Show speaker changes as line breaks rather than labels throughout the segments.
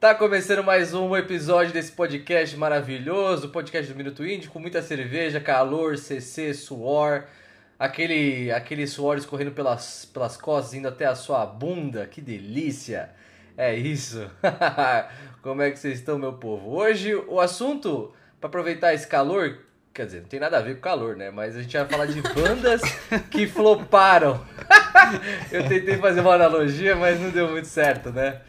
Tá começando mais um episódio desse podcast maravilhoso, podcast do Minuto Indie, com muita cerveja, calor, CC, suor, aquele, aquele suor escorrendo pelas, pelas costas, indo até a sua bunda, que delícia! É isso! Como é que vocês estão, meu povo? Hoje o assunto, para aproveitar esse calor, quer dizer, não tem nada a ver com calor, né? Mas a gente vai falar de bandas que floparam. Eu tentei fazer uma analogia, mas não deu muito certo, né?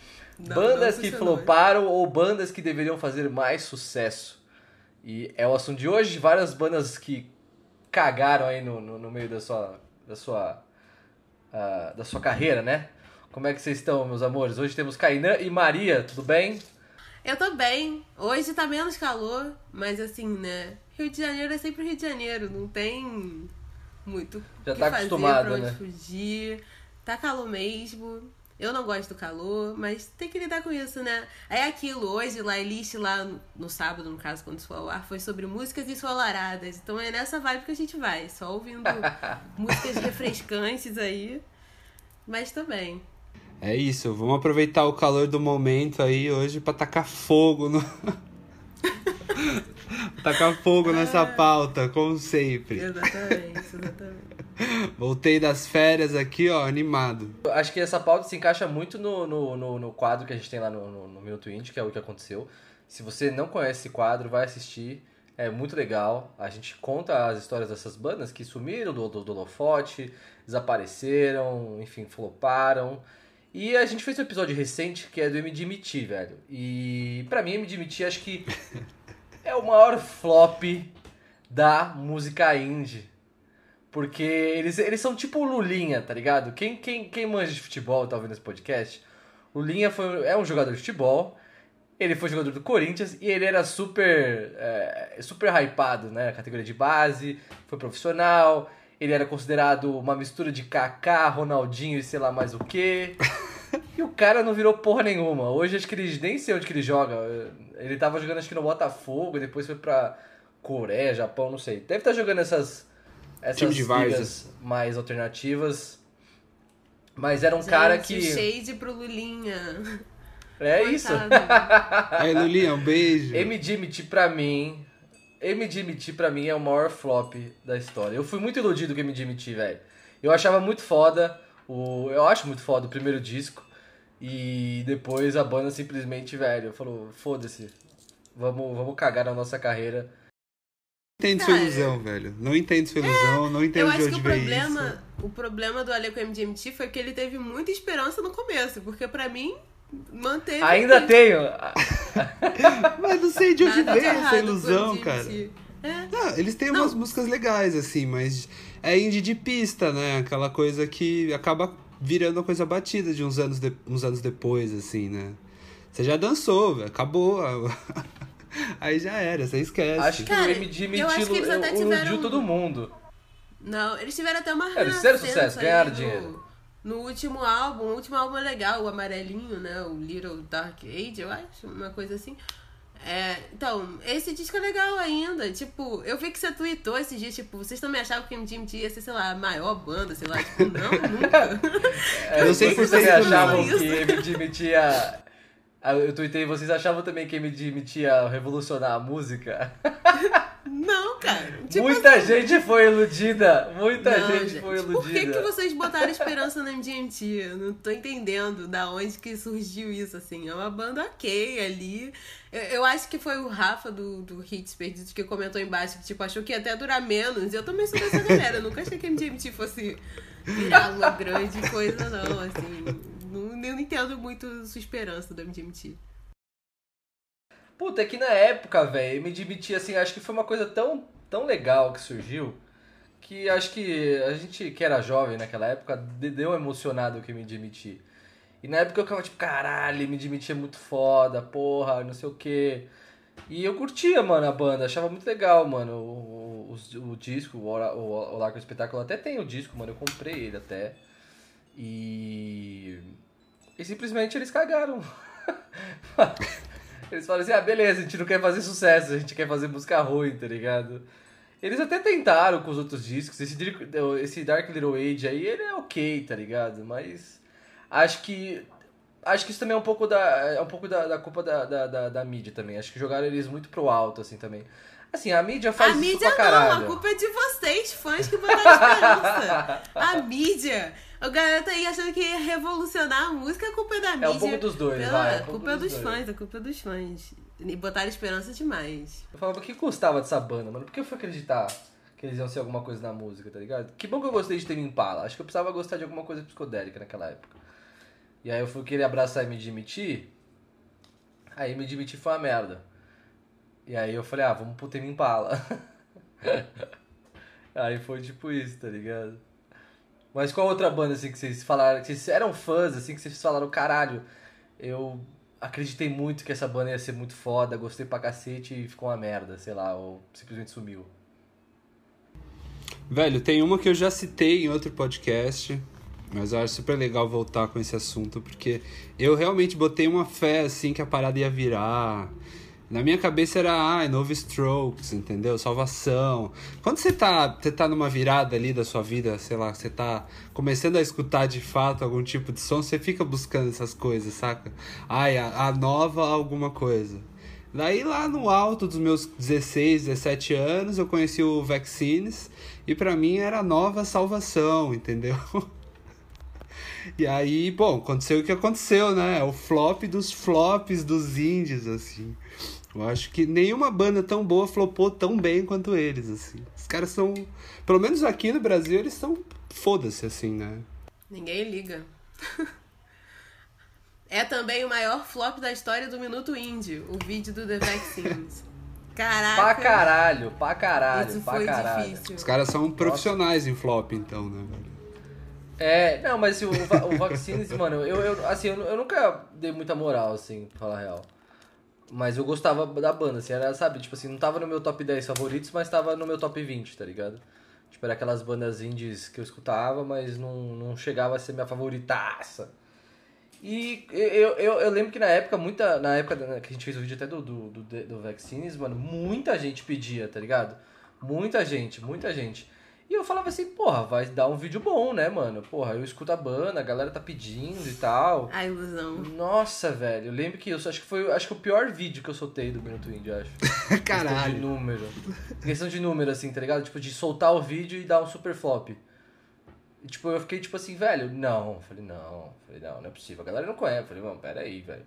Não,
bandas
não
que floparam ou bandas que deveriam fazer mais sucesso. E é o assunto de hoje, várias bandas que cagaram aí no, no, no meio da sua, da sua, ah, da sua carreira, né? Como é que vocês estão, meus amores? Hoje temos Kainan e Maria, tudo bem?
Eu tô bem. Hoje tá menos calor, mas assim, né? Rio de Janeiro é sempre Rio de Janeiro, não tem muito
Já
que
tá
fazer,
acostumada,
pra onde
né?
fugir. Tá calor mesmo. Eu não gosto do calor, mas tem que lidar com isso, né? É aquilo, hoje, lá, list lá no, sábado, no caso, quando isso for ao ar, foi sobre músicas ensolaradas. Então é nessa vibe que a gente vai, só ouvindo músicas refrescantes aí. Mas também.
É isso, vamos aproveitar o calor do momento aí hoje pra tacar fogo no. tacar fogo nessa pauta, como sempre.
Exatamente, exatamente.
Voltei das férias aqui, ó, animado.
Acho que essa pauta se encaixa muito no, no, no, no quadro que a gente tem lá no, no, no Minuto Indie, que é o que aconteceu. Se você não conhece esse quadro, vai assistir. É muito legal. A gente conta as histórias dessas bandas que sumiram do, do, do holofote, desapareceram, enfim, floparam. E a gente fez um episódio recente que é do MDMT, velho. E pra mim, MDMT acho que é o maior flop da música indie. Porque eles, eles são tipo o Lulinha, tá ligado? Quem, quem, quem manja de futebol tá ouvindo esse podcast, Lulinha foi, é um jogador de futebol, ele foi jogador do Corinthians e ele era super, é, super hypado, né? Categoria de base, foi profissional, ele era considerado uma mistura de Kaká, Ronaldinho e sei lá mais o que. E o cara não virou porra nenhuma. Hoje acho que ele nem sei onde que ele joga. Ele tava jogando acho que no Botafogo, depois foi pra Coreia, Japão, não sei. Deve estar jogando essas essas
Time de várzea.
ligas mais alternativas. Mas era um cara que.
Shade pro Lulinha.
É isso.
Coitado.
Aí, Lulinha, um beijo.
MDMT pra mim. MDMT pra mim é o maior flop da história. Eu fui muito iludido com MDMT, velho. Eu achava muito foda. O, eu acho muito foda o primeiro disco. E depois a banda simplesmente, velho, falou: foda-se. Vamos, vamos cagar na nossa carreira.
Não entendo sua
Cara.
ilusão, velho. Não entendo sua ilusão, não entendo
Eu
de
acho que
onde
o
veio
problema,
isso.
o problema do Ale com o MGMT foi que ele teve muita esperança no começo, porque pra mim manteve.
Ainda
aqui.
tenho.
Mas não sei de onde veio essa ilusão, cara.
É.
Não, eles têm
Não.
umas músicas legais, assim, mas é indie de pista, né? Aquela coisa que acaba virando uma coisa batida de uns anos, de- uns anos depois, assim, né? Você já dançou, acabou. Aí já era, você esquece.
Acho que
Cara,
o
até
iludiu
tiveram-
todo mundo.
Não, eles tiveram até uma
É, eles fizeram sucesso, ganharam
no-
dinheiro.
No último álbum, o último álbum é legal, o amarelinho, né? O Little Dark Age, eu acho, uma coisa assim. É, então, esse disco é legal ainda. Tipo, eu vi que você tweetou esses dias, tipo, vocês também achavam que o MGMT ia ser, sei lá, a maior banda, sei lá. Tipo, não, nunca.
É,
Eu sei
vocês
por que
também
você
achavam que MDMT ia... Ah, Eu tuitei, vocês achavam também que MDMT ia revolucionar a música?
Não, cara. Tipo,
muita gente foi iludida, muita
Não,
gente,
gente,
foi iludida.
Por que, que vocês botaram esperança no MGMT? Eu não tô entendendo da onde que surgiu isso, assim. É uma banda ok ali. Eu, eu acho que foi o Rafa do, do Hits Perdidos que comentou embaixo que, tipo, achou que ia até durar menos. Eu também sou dessa galera. Eu nunca achei que a MGMT fosse virar uma grande coisa, não, assim. Não, eu não entendo muito sua esperança do MGMT.
Puta, é que na época, velho, MDMT, assim, acho que foi uma coisa tão, tão legal que surgiu que acho que a gente que era jovem naquela época de- deu emocionado com MDMT. E na época eu ficava tipo, caralho, MDMT é muito foda, porra, não sei o quê. E eu curtia, mano, a banda, achava muito legal, mano, o, o, o disco, o, o, o Espetáculo até tem o disco, mano, eu comprei ele até. E. E simplesmente eles cagaram. Eles falaram assim, ah, beleza, a gente não quer fazer sucesso, a gente quer fazer música ruim, tá ligado? Eles até tentaram com os outros discos, esse, esse Dark Little Age aí, ele é ok, tá ligado? Mas acho que acho que isso também é um pouco da, é um pouco da, da culpa da, da, da, da mídia também. Acho que jogaram eles muito pro alto, assim, também. Assim, a mídia faz
a
isso
mídia
pra
não,
caralho.
a culpa é de vocês, fãs que botaram esperança. a mídia. O garoto aí achando que ia revolucionar a música, a culpa é da mídia.
É um pouco dos dois,
Pela-
vai, é
A culpa é
dos
dos fãs, a culpa é dos fãs. E botaram esperança demais.
Eu falava, o que custava dessa banda, mano? Por que eu fui acreditar que eles iam ser alguma coisa na música, tá ligado? Que bom que eu gostei de ter Impala. Acho que eu precisava gostar de alguma coisa psicodélica naquela época. E aí eu fui querer abraçar e me admitir. Aí me admitir foi uma merda. E aí eu falei, ah, vamos pro Tame Impala. aí foi tipo isso, tá ligado? Mas qual outra banda assim que vocês falaram, que vocês eram fãs, assim, que vocês falaram, caralho, eu acreditei muito que essa banda ia ser muito foda, gostei pra cacete e ficou uma merda, sei lá, ou simplesmente sumiu.
Velho, tem uma que eu já citei em outro podcast, mas eu acho super legal voltar com esse assunto, porque eu realmente botei uma fé, assim, que a parada ia virar. Na minha cabeça era, ah, novo Strokes, entendeu? Salvação. Quando você tá, você tá numa virada ali da sua vida, sei lá, você tá começando a escutar de fato algum tipo de som, você fica buscando essas coisas, saca? Ai, a, a nova alguma coisa. Daí lá no alto dos meus 16, 17 anos, eu conheci o Vaccines e pra mim era a nova salvação, entendeu? E aí, bom, aconteceu o que aconteceu, né? É o flop dos flops dos indies, assim. Eu acho que nenhuma banda tão boa flopou tão bem quanto eles, assim. Os caras são. Pelo menos aqui no Brasil, eles são. Foda-se, assim, né?
Ninguém liga. é também o maior flop da história do Minuto Indie, o vídeo do The Vaccines. Caraca.
Pra caralho, pra caralho,
Isso
pra
foi
caralho.
difícil.
Os caras são profissionais em flop, então, né, velho?
É, não, mas o, o Vaccines, mano, eu, eu, assim, eu, eu nunca dei muita moral, assim, pra falar a real. Mas eu gostava da banda, assim, era, sabe, tipo assim, não tava no meu top 10 favoritos, mas tava no meu top 20, tá ligado? Tipo, era aquelas bandas indies que eu escutava, mas não, não chegava a ser minha favoritaça. E eu, eu, eu lembro que na época, muita. Na época que a gente fez o vídeo até do, do, do, do Vaccines, mano, muita gente pedia, tá ligado? Muita gente, muita gente. E eu falava assim, porra, vai dar um vídeo bom, né, mano? Porra, eu escuto a banda, a galera tá pedindo e tal.
A ilusão.
Nossa, velho, eu lembro que eu acho que foi acho que o pior vídeo que eu soltei do Minuto Indie, acho. Questão de
Caralho.
número. Questão de número, assim, tá ligado? Tipo, de soltar o vídeo e dar um super flop. E, tipo, eu fiquei tipo assim, velho, não. Falei, não. Falei, não, não é possível. A galera não conhece. Falei, mano, pera aí, velho.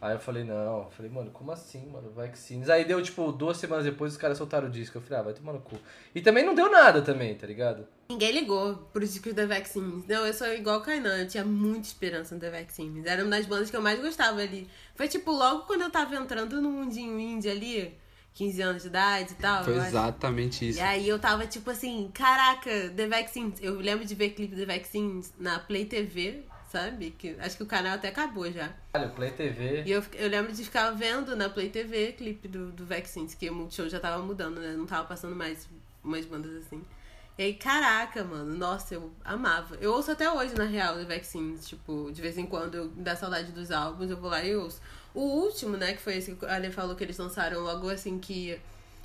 Aí eu falei, não. Eu Falei, mano, como assim, mano? Vaccines. Aí deu, tipo, duas semanas depois os caras soltaram o disco. Eu falei, ah, vai tomar no cu. E também não deu nada também, tá ligado?
Ninguém ligou pros discos da Vaccines. Não, eu sou igual o Kainan, eu tinha muita esperança no The Vaccines. Era uma das bandas que eu mais gostava ali. Foi tipo logo quando eu tava entrando no mundinho indie ali, 15 anos de idade e tal.
Foi
eu acho.
exatamente isso.
E aí eu tava tipo assim, caraca, The Vaccines. Eu lembro de ver clipe The Vaccines na Play TV, sabe? Que, acho que o canal até acabou já.
Olha, Play TV.
E eu, eu lembro de ficar vendo na Play TV clipe do, do Vaccines, que o Multishow já tava mudando, né? Não tava passando mais umas bandas assim. E aí, caraca, mano, nossa, eu amava. Eu ouço até hoje, na real, do Vaccines. Tipo, de vez em quando me dá saudade dos álbuns, eu vou lá e ouço. O último, né, que foi esse que a Ale falou que eles lançaram logo assim que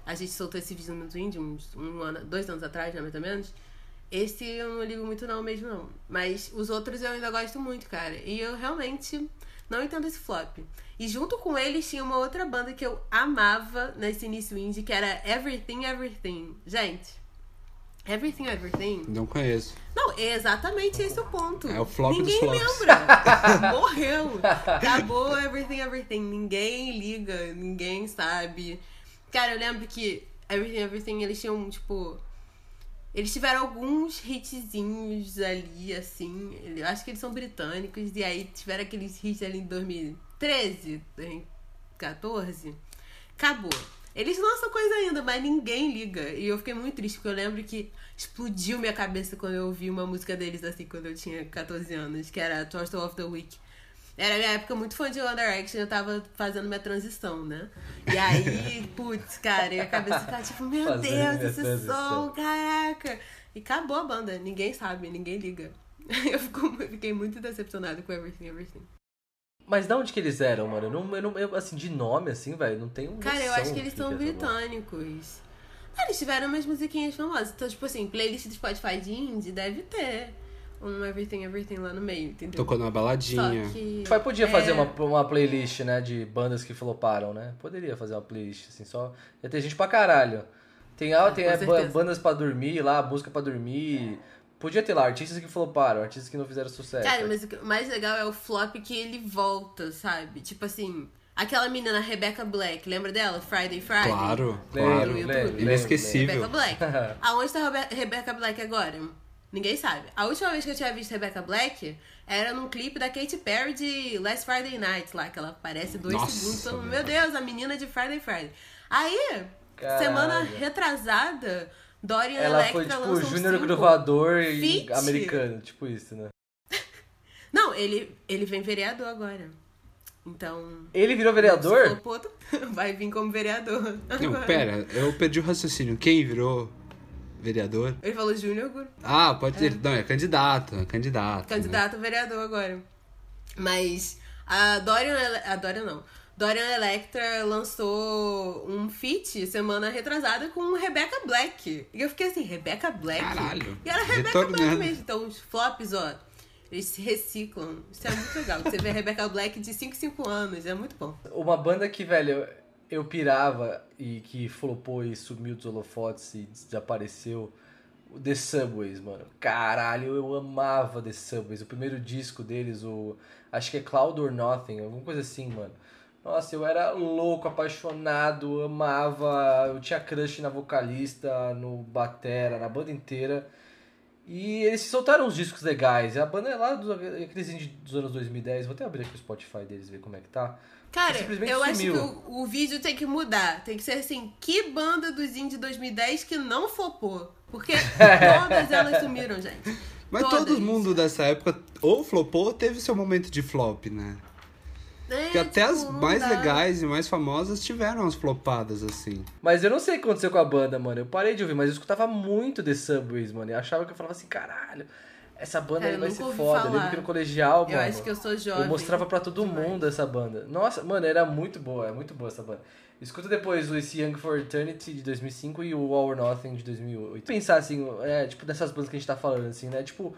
a gente soltou esse vídeo no Twin, uns um ano, dois anos atrás, né, mais ou menos. Esse eu não ligo muito não mesmo, não. Mas os outros eu ainda gosto muito, cara. E eu realmente não entendo esse flop. E junto com eles tinha uma outra banda que eu amava nesse início indie, que era Everything Everything. Gente, Everything Everything.
Não conheço.
Não, é exatamente esse o ponto.
É o flop
Ninguém lembra. Morreu. Acabou Everything Everything. Ninguém liga, ninguém sabe. Cara, eu lembro que Everything Everything eles tinham, tipo. Eles tiveram alguns hitzinhos ali, assim. Eu acho que eles são britânicos. E aí tiveram aqueles hits ali em 2013, 2014. Acabou. Eles lançam coisa ainda, mas ninguém liga. E eu fiquei muito triste, porque eu lembro que explodiu minha cabeça quando eu ouvi uma música deles, assim, quando eu tinha 14 anos, que era Torture of the Week. Era minha época muito fã de One Direction, eu tava fazendo minha transição, né? E aí, putz, cara, e a cabeça ficava tipo, meu
Fazendo
Deus, esse
transição.
som, caraca! E acabou a banda, ninguém sabe, ninguém liga. Eu fiquei muito decepcionada com Everything Everything.
Mas de onde que eles eram, mano? Eu não, eu não, eu, assim, de nome, assim, velho, não tenho
Cara, eu acho que eles
que
são
que
britânicos. Ah, eles tiveram umas musiquinhas famosas. Então, tipo assim, playlist do Spotify de indie deve ter. Um Everything Everything lá no meio, entendeu?
Tocou numa baladinha.
Só que.
Podia fazer
é,
uma, uma playlist, né, de bandas que floparam, né? Poderia fazer uma playlist, assim, só... Ia ter gente pra caralho. Tem, ah, tem é, bandas pra dormir lá, música pra dormir. Podia ter lá, artistas que floparam, artistas que não fizeram sucesso.
Cara, mas o mais legal é o flop que ele volta, sabe? Tipo assim, aquela menina Rebecca Black, lembra dela? Friday Friday?
Claro, claro.
YouTube.
lembro, lembro,
Inesquecível.
Rebecca Black. Aonde tá a Rebe- Rebecca Black agora? Ninguém sabe. A última vez que eu tinha visto Rebecca Black era num clipe da Katy Perry de Last Friday Night, lá, que ela aparece dois
Nossa,
segundos. Todo
meu
Deus, a menina de Friday Friday. Aí,
Caralho.
semana retrasada, Dorian
Ela
Electra
foi tipo o
lançou um
Júnior e
Feat.
americano, tipo isso, né?
Não, ele, ele vem vereador agora. Então.
Ele virou vereador?
Vai vir como vereador.
Não,
agora.
pera, eu perdi o raciocínio. Quem virou vereador?
Ele falou Júnior Guru.
Ah, pode ser. Não, é candidato, é candidato. né?
Candidato a vereador agora. Mas a Dorian. A Dorian não. Dorian Electra lançou um feat semana retrasada com Rebecca Black. E eu fiquei assim, Rebecca Black?
Caralho,
E era Rebecca Black mesmo. Então os flops, ó, eles se reciclam. Isso é muito legal. Você vê a Rebecca Black de 5 em 5 anos. É muito bom.
Uma banda que, velho, eu, pirava e que flopou e sumiu dos holofotes e desapareceu. o The Subways, mano. Caralho, eu amava The Subways. O primeiro disco deles, o. Acho que é Cloud or Nothing, alguma coisa assim, mano. Nossa, eu era louco, apaixonado, amava. Eu tinha crush na vocalista, no batera, na banda inteira. E eles soltaram uns discos legais. A banda é lá dos aqueles dos anos 2010. Vou até abrir aqui o Spotify deles ver como é que tá.
Cara, eu
sumiu.
acho que o, o vídeo tem que mudar. Tem que ser assim, que banda dos indie 2010 que não flopou? Porque todas elas sumiram, gente.
Mas
Todas.
todo mundo dessa época ou flopou ou teve seu momento de flop, né?
É,
Porque até
tipo,
as mais
dá.
legais e mais famosas tiveram as flopadas, assim.
Mas eu não sei o que aconteceu com a banda, mano. Eu parei de ouvir, mas eu escutava muito The Subways, mano. E achava que eu falava assim, caralho, essa banda
Cara,
aí
eu
vai ser foda. Eu
falar.
lembro que no colegial,
Eu
mano.
acho que eu sou jovem.
Eu mostrava pra todo
demais.
mundo essa banda. Nossa, mano, era muito boa, é muito boa essa banda. Escuta depois o Esse Young for Eternity de 2005 e o All or Nothing de 2008. Pensar assim, é, tipo, dessas bandas que a gente tá falando, assim, né? Tipo,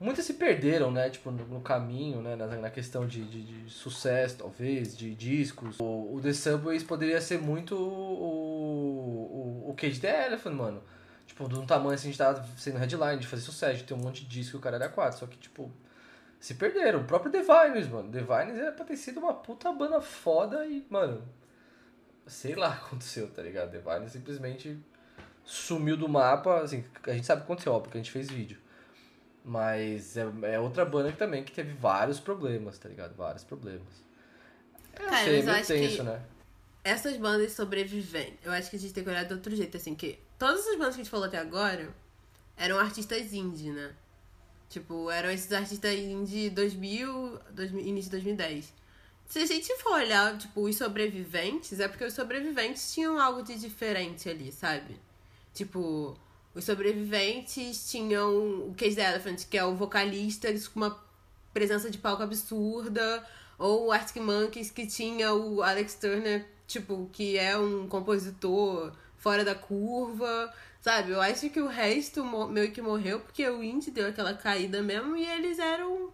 muitas se perderam, né? Tipo, no, no caminho, né? Na, na questão de, de, de sucesso, talvez, de discos. O, o The Subways poderia ser muito o, o, o Cage the Elephant, mano. Tipo, de um tamanho assim, a gente tava sendo headline, de fazer sucesso, de ter um monte de disco e o cara era quatro. Só que, tipo, se perderam. O próprio The Vines, mano. The Vines era pra ter sido uma puta banda foda e, mano, sei lá o que aconteceu, tá ligado? The Vines simplesmente sumiu do mapa, assim, a gente sabe o que aconteceu, ó, porque a gente fez vídeo. Mas é, é outra banda que também que teve vários problemas, tá ligado? Vários problemas. Não
Cara,
sei, é meio tenso,
que-
né?
Essas bandas sobreviventes, eu acho que a gente tem que olhar de outro jeito, assim, que todas essas bandas que a gente falou até agora eram artistas indie, né? Tipo, eram esses artistas indie 2000, 2000 início de 2010. Se a gente for olhar, tipo, os sobreviventes, é porque os sobreviventes tinham algo de diferente ali, sabe? Tipo, os sobreviventes tinham o Case Elephant, que é o vocalista, com uma presença de palco absurda, ou o Arctic Monkeys, que tinha o Alex Turner, tipo, que é um compositor fora da curva, sabe? Eu acho que o resto meio que morreu porque o indie deu aquela caída mesmo e eles eram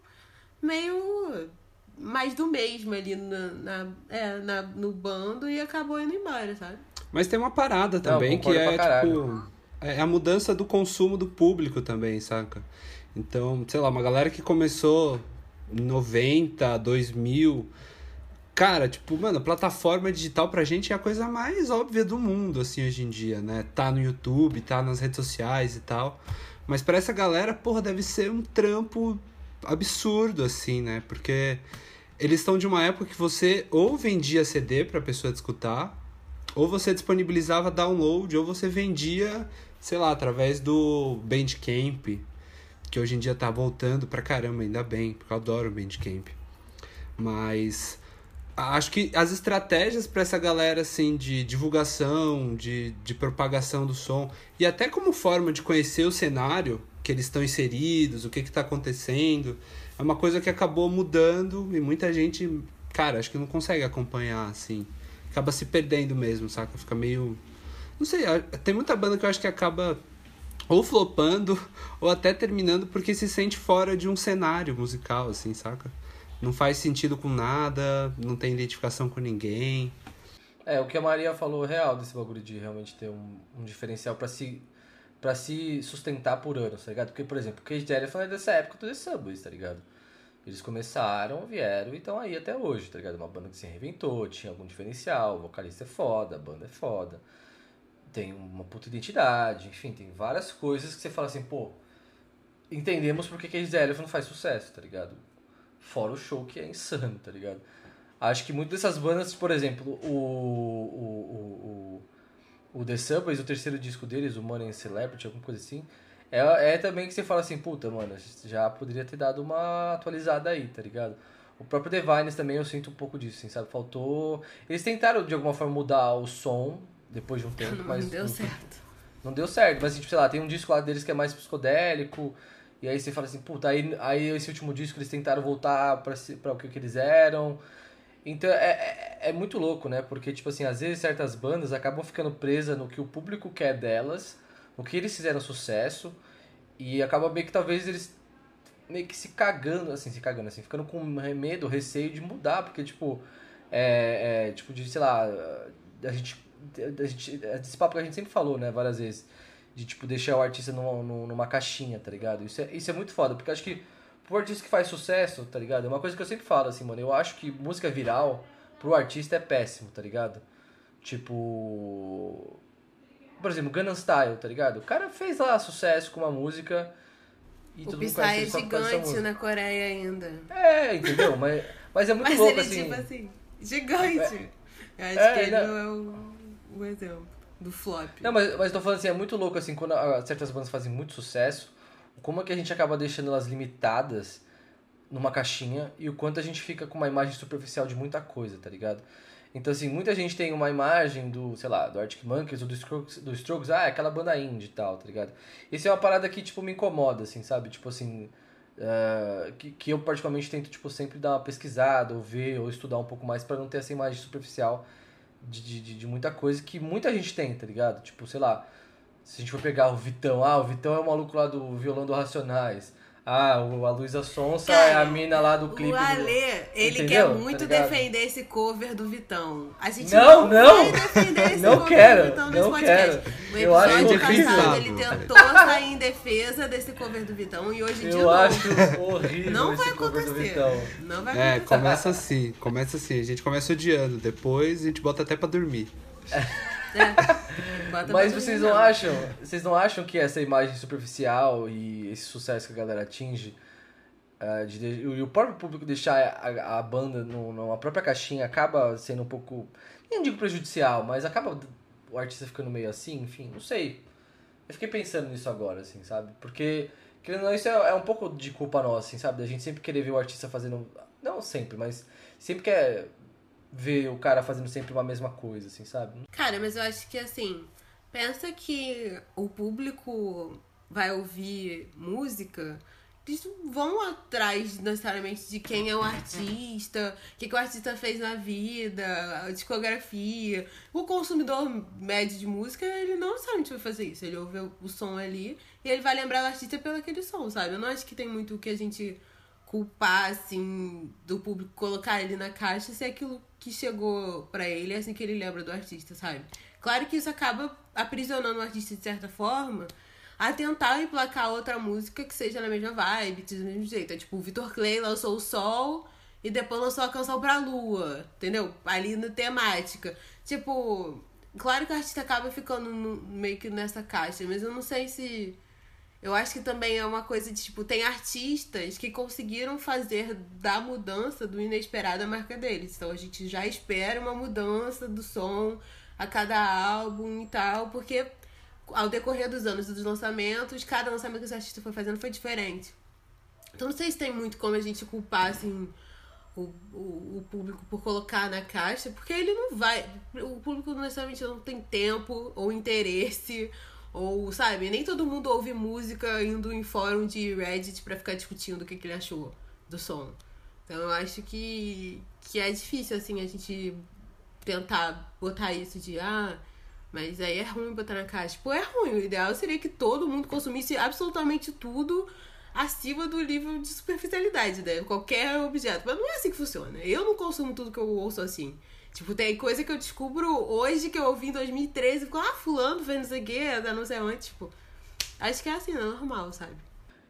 meio mais do mesmo ali na, na- é, na- no bando e acabou indo embora, sabe?
Mas tem uma parada também que
concordo
é, tipo, é a mudança do consumo do público também, saca? Então, sei lá, uma galera que começou em 90, 2000, cara, tipo, mano, plataforma digital pra gente é a coisa mais óbvia do mundo, assim, hoje em dia, né? Tá no YouTube, tá nas redes sociais e tal. Mas pra essa galera, porra, deve ser um trampo absurdo, assim, né? Porque eles estão de uma época que você ou vendia CD pra pessoa escutar, ou você disponibilizava download, ou você vendia, sei lá, através do Bandcamp, que hoje em dia tá voltando pra caramba, ainda bem, porque eu adoro o Bandcamp. Mas acho que as estratégias para essa galera assim de divulgação, de, de propagação do som e até como forma de conhecer o cenário que eles estão inseridos, o que está acontecendo, é uma coisa que acabou mudando e muita gente, cara, acho que não consegue acompanhar assim. Acaba se perdendo mesmo, saca? Fica meio. Não sei, tem muita banda que eu acho que acaba ou flopando, ou até terminando porque se sente fora de um cenário musical, assim, saca? Não faz sentido com nada, não tem identificação com ninguém.
É, o que a Maria falou real desse bagulho de realmente ter um, um diferencial para se para se sustentar por anos, tá ligado? Porque, por exemplo, o Cage Elephant é dessa época do The Subways, tá ligado? Eles começaram, vieram e estão aí até hoje, tá ligado? Uma banda que se reinventou, tinha algum diferencial, o vocalista é foda, a banda é foda, tem uma puta identidade, enfim, tem várias coisas que você fala assim, pô, entendemos porque Cage the Elephant faz sucesso, tá ligado? Fora o show que é insano, tá ligado? Acho que muitas dessas bandas, por exemplo, o, o, o, o The Subways, o terceiro disco deles, o Money and Celebrity, alguma coisa assim, é, é também que você fala assim, puta, mano, já poderia ter dado uma atualizada aí, tá ligado? O próprio Divines também eu sinto um pouco disso, assim, sabe? Faltou. Eles tentaram de alguma forma mudar o som depois de um tempo,
Não,
mas.
não deu certo.
Não deu certo, mas tipo, sei lá, tem um disco lá deles que é mais psicodélico. E aí você fala assim, puta, aí, aí esse último disco eles tentaram voltar pra o que, que eles eram. Então é, é, é muito louco, né? Porque, tipo assim, às vezes certas bandas acabam ficando presas no que o público quer delas, no que eles fizeram sucesso, e acaba meio que talvez eles meio que se cagando, assim, se cagando, assim, ficando com medo, receio de mudar, porque, tipo, é, é, tipo, de, sei lá, a gente, a gente, esse papo que a gente sempre falou, né, várias vezes, de, tipo, deixar o artista numa, numa caixinha, tá ligado? Isso é, isso é muito foda, porque acho que pro artista que faz sucesso, tá ligado? É uma coisa que eu sempre falo, assim, mano, eu acho que música viral pro artista é péssimo, tá ligado? Tipo... Por exemplo, Gangnam Style, tá ligado? O cara fez lá sucesso com uma música e
O
todo mundo
Psy
conhece
é gigante na Coreia ainda.
É, entendeu? Mas, mas é muito
Mas
louco,
ele é
assim.
tipo assim, gigante. Eu acho
É,
que ele
não.
é o, o exemplo do flop.
Não, mas, mas tô falando assim, é muito louco, assim, quando ah, certas bandas fazem muito sucesso, como é que a gente acaba deixando elas limitadas numa caixinha e o quanto a gente fica com uma imagem superficial de muita coisa, tá ligado? Então, assim, muita gente tem uma imagem do, sei lá, do Arctic Monkeys ou do Strokes, do Strokes ah, é aquela banda indie e tal, tá ligado? Isso é uma parada que, tipo, me incomoda, assim, sabe? Tipo assim, ah, que, que eu particularmente tento, tipo, sempre dar uma pesquisada, ou ver, ou estudar um pouco mais pra não ter essa imagem superficial de, de, de- muita coisa que muita gente tem, tá ligado? Tipo, sei lá, se a gente for pegar o Vitão, ah, o Vitão é o maluco lá do violão do Racionais. Ah, o, a Luísa Sonsa é a mina lá do clipe.
O
do-
Alê, ele
Entendeu?
quer muito
Tá
defender esse cover do Vitão. A gente
Não, não!
vai defender esse
Não
cover
quero,
do Vitão nesse
não
podcast.
quero.
No
Eu acho
episódio
horrível.
passado ele tentou sair em defesa desse cover do Vitão e hoje de
Eu
novo.
acho horrível
Não
esse
vai
cover do
acontecer.
Vitão.
Não vai
É,
acontecer.
começa assim, começa assim. A gente começa odiando, depois a gente bota até pra dormir.
É.
Mas vocês não acham, vocês não acham que essa imagem superficial e esse sucesso que a galera atinge ah, de, de- e o próprio público deixar a, a banda no- numa própria caixinha acaba sendo um pouco, nem digo prejudicial, mas acaba o artista ficando meio assim, enfim, não sei. Eu fiquei pensando nisso agora, assim, sabe? Porque, querendo ou não, isso é, é um pouco de culpa nossa, assim, sabe? Da gente sempre querer ver o artista fazendo. Não sempre, mas sempre quer ver o cara fazendo sempre uma mesma coisa, assim, sabe?
Cara, mas eu acho que assim, pensa que o público vai ouvir música, eles vão atrás necessariamente de quem é o artista, o que, que o artista fez na vida, a discografia. O consumidor médio de música, ele não necessariamente vai fazer isso. Ele ouve o som ali e ele vai lembrar do artista pelo aquele som, sabe? Eu não acho que tem muito o que a gente culpar, assim, do público, colocar ele na caixa se é aquilo que chegou pra ele é assim que ele lembra do artista, sabe? Claro que isso acaba aprisionando o artista de certa forma a tentar emplacar outra música que seja na mesma vibe, do mesmo jeito. É tipo, o Vitor Clay lançou o Sol e depois lançou a canção pra Lua, entendeu? Ali na temática. Tipo, claro que o artista acaba ficando no- meio que nessa caixa, mas eu não sei se. Eu acho que também é uma coisa de, tipo, tem artistas que conseguiram fazer da mudança do inesperado a marca deles. Então a gente já espera uma mudança do som a cada álbum e tal, porque ao decorrer dos anos dos lançamentos, cada lançamento que esse artista foi fazendo foi diferente. Então não sei se tem muito como a gente culpar, assim, o, o, o público por colocar na caixa, porque ele não vai. O público necessariamente não tem tempo ou interesse, ou, sabe, nem todo mundo ouve música indo em fórum de Reddit pra ficar discutindo o que, que ele achou do som. Então eu acho que, que é difícil, assim, a gente tentar botar isso de ah, Mas aí é ruim botar na caixa. Pô, é ruim. O ideal seria que todo mundo consumisse absolutamente tudo acima do nível de superficialidade, né? Qualquer objeto. Mas não é assim que funciona. Eu não consumo tudo que eu ouço assim. Tipo, tem coisa que eu descubro hoje que eu ouvi em 2013 e fico, ah, fulano fez não sei quê, não sei onde, tipo. Acho que é assim, é normal, sabe?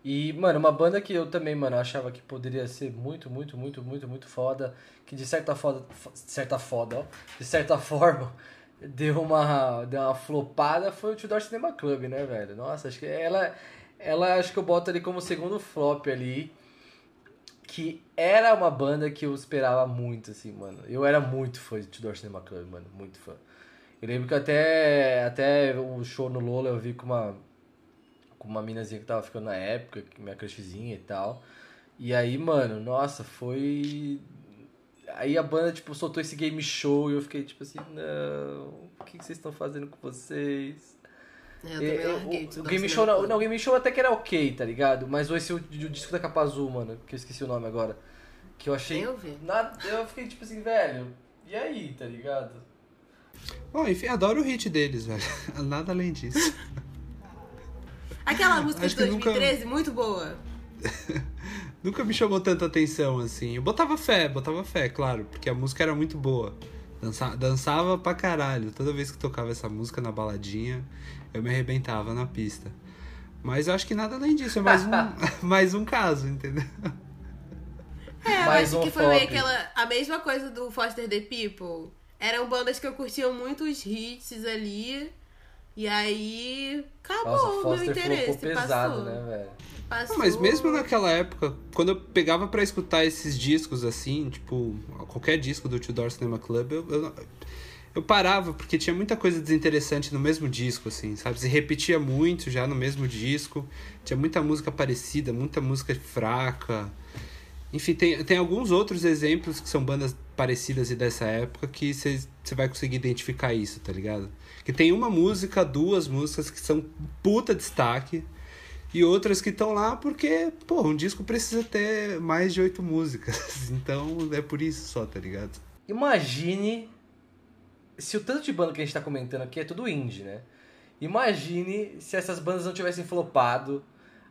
E, mano, uma banda que eu também, mano, achava que poderia ser muito, muito, muito, muito, muito foda, que de certa foda, certa foda, ó, de certa forma, deu uma, deu uma flopada, foi o Tudor Cinema Club, né, velho? Nossa, acho que ela, ela acho que eu boto ali como segundo flop ali, que era uma banda que eu esperava muito, assim, mano. Eu era muito fã de Tudor Cinema Club, mano, muito fã. Eu lembro que até, até o show no Lola eu vi com uma com uma minazinha que tava ficando na época, minha crushzinha e tal. E aí, mano, nossa, foi. Aí a banda, tipo, soltou esse game show e eu fiquei tipo assim, não, o que, vocês estão fazendo com vocês?
É, eu também
o, o game show não, não, o game show até que era ok, tá ligado? Mas esse o, o disco da capa azul, mano, que eu esqueci o nome agora. Que eu achei.
Eu vi.
Nada, eu fiquei tipo assim, velho, e aí, tá ligado?
Bom, enfim, adoro o hit deles, velho. Nada além disso.
Aquela música de 2013, nunca... muito boa.
nunca me chamou tanta atenção assim. Eu botava fé, botava fé, claro, porque a música era muito boa. Dança... Dançava pra caralho. Toda vez que tocava essa música na baladinha, eu me arrebentava na pista. Mas eu acho que nada além disso, é mais um, mais um caso, entendeu?
É, eu mais acho um que foi meio aquela. A mesma coisa do Foster the People. Eram bandas que eu curtia muito os hits ali. E aí acabou Nossa, o meu interesse. Pesado, passou.
né, velho?
Passou.
Não, mas mesmo naquela época, quando eu pegava para escutar esses discos assim, tipo, qualquer disco do Tudor Cinema Club, eu, eu, eu, parava, porque tinha muita coisa desinteressante no mesmo disco, assim, sabe? Se repetia muito já no mesmo disco, tinha muita música parecida, muita música fraca. Enfim, tem, tem alguns outros exemplos que são bandas parecidas e dessa época que você vai conseguir identificar isso, tá ligado? Que tem uma música, duas músicas que são puta destaque e outras que estão lá porque, pô, um disco precisa ter mais de oito músicas. Então é por isso só, tá ligado?
Imagine se o tanto de banda que a gente tá comentando aqui é tudo indie, né? Imagine se essas bandas não tivessem flopado.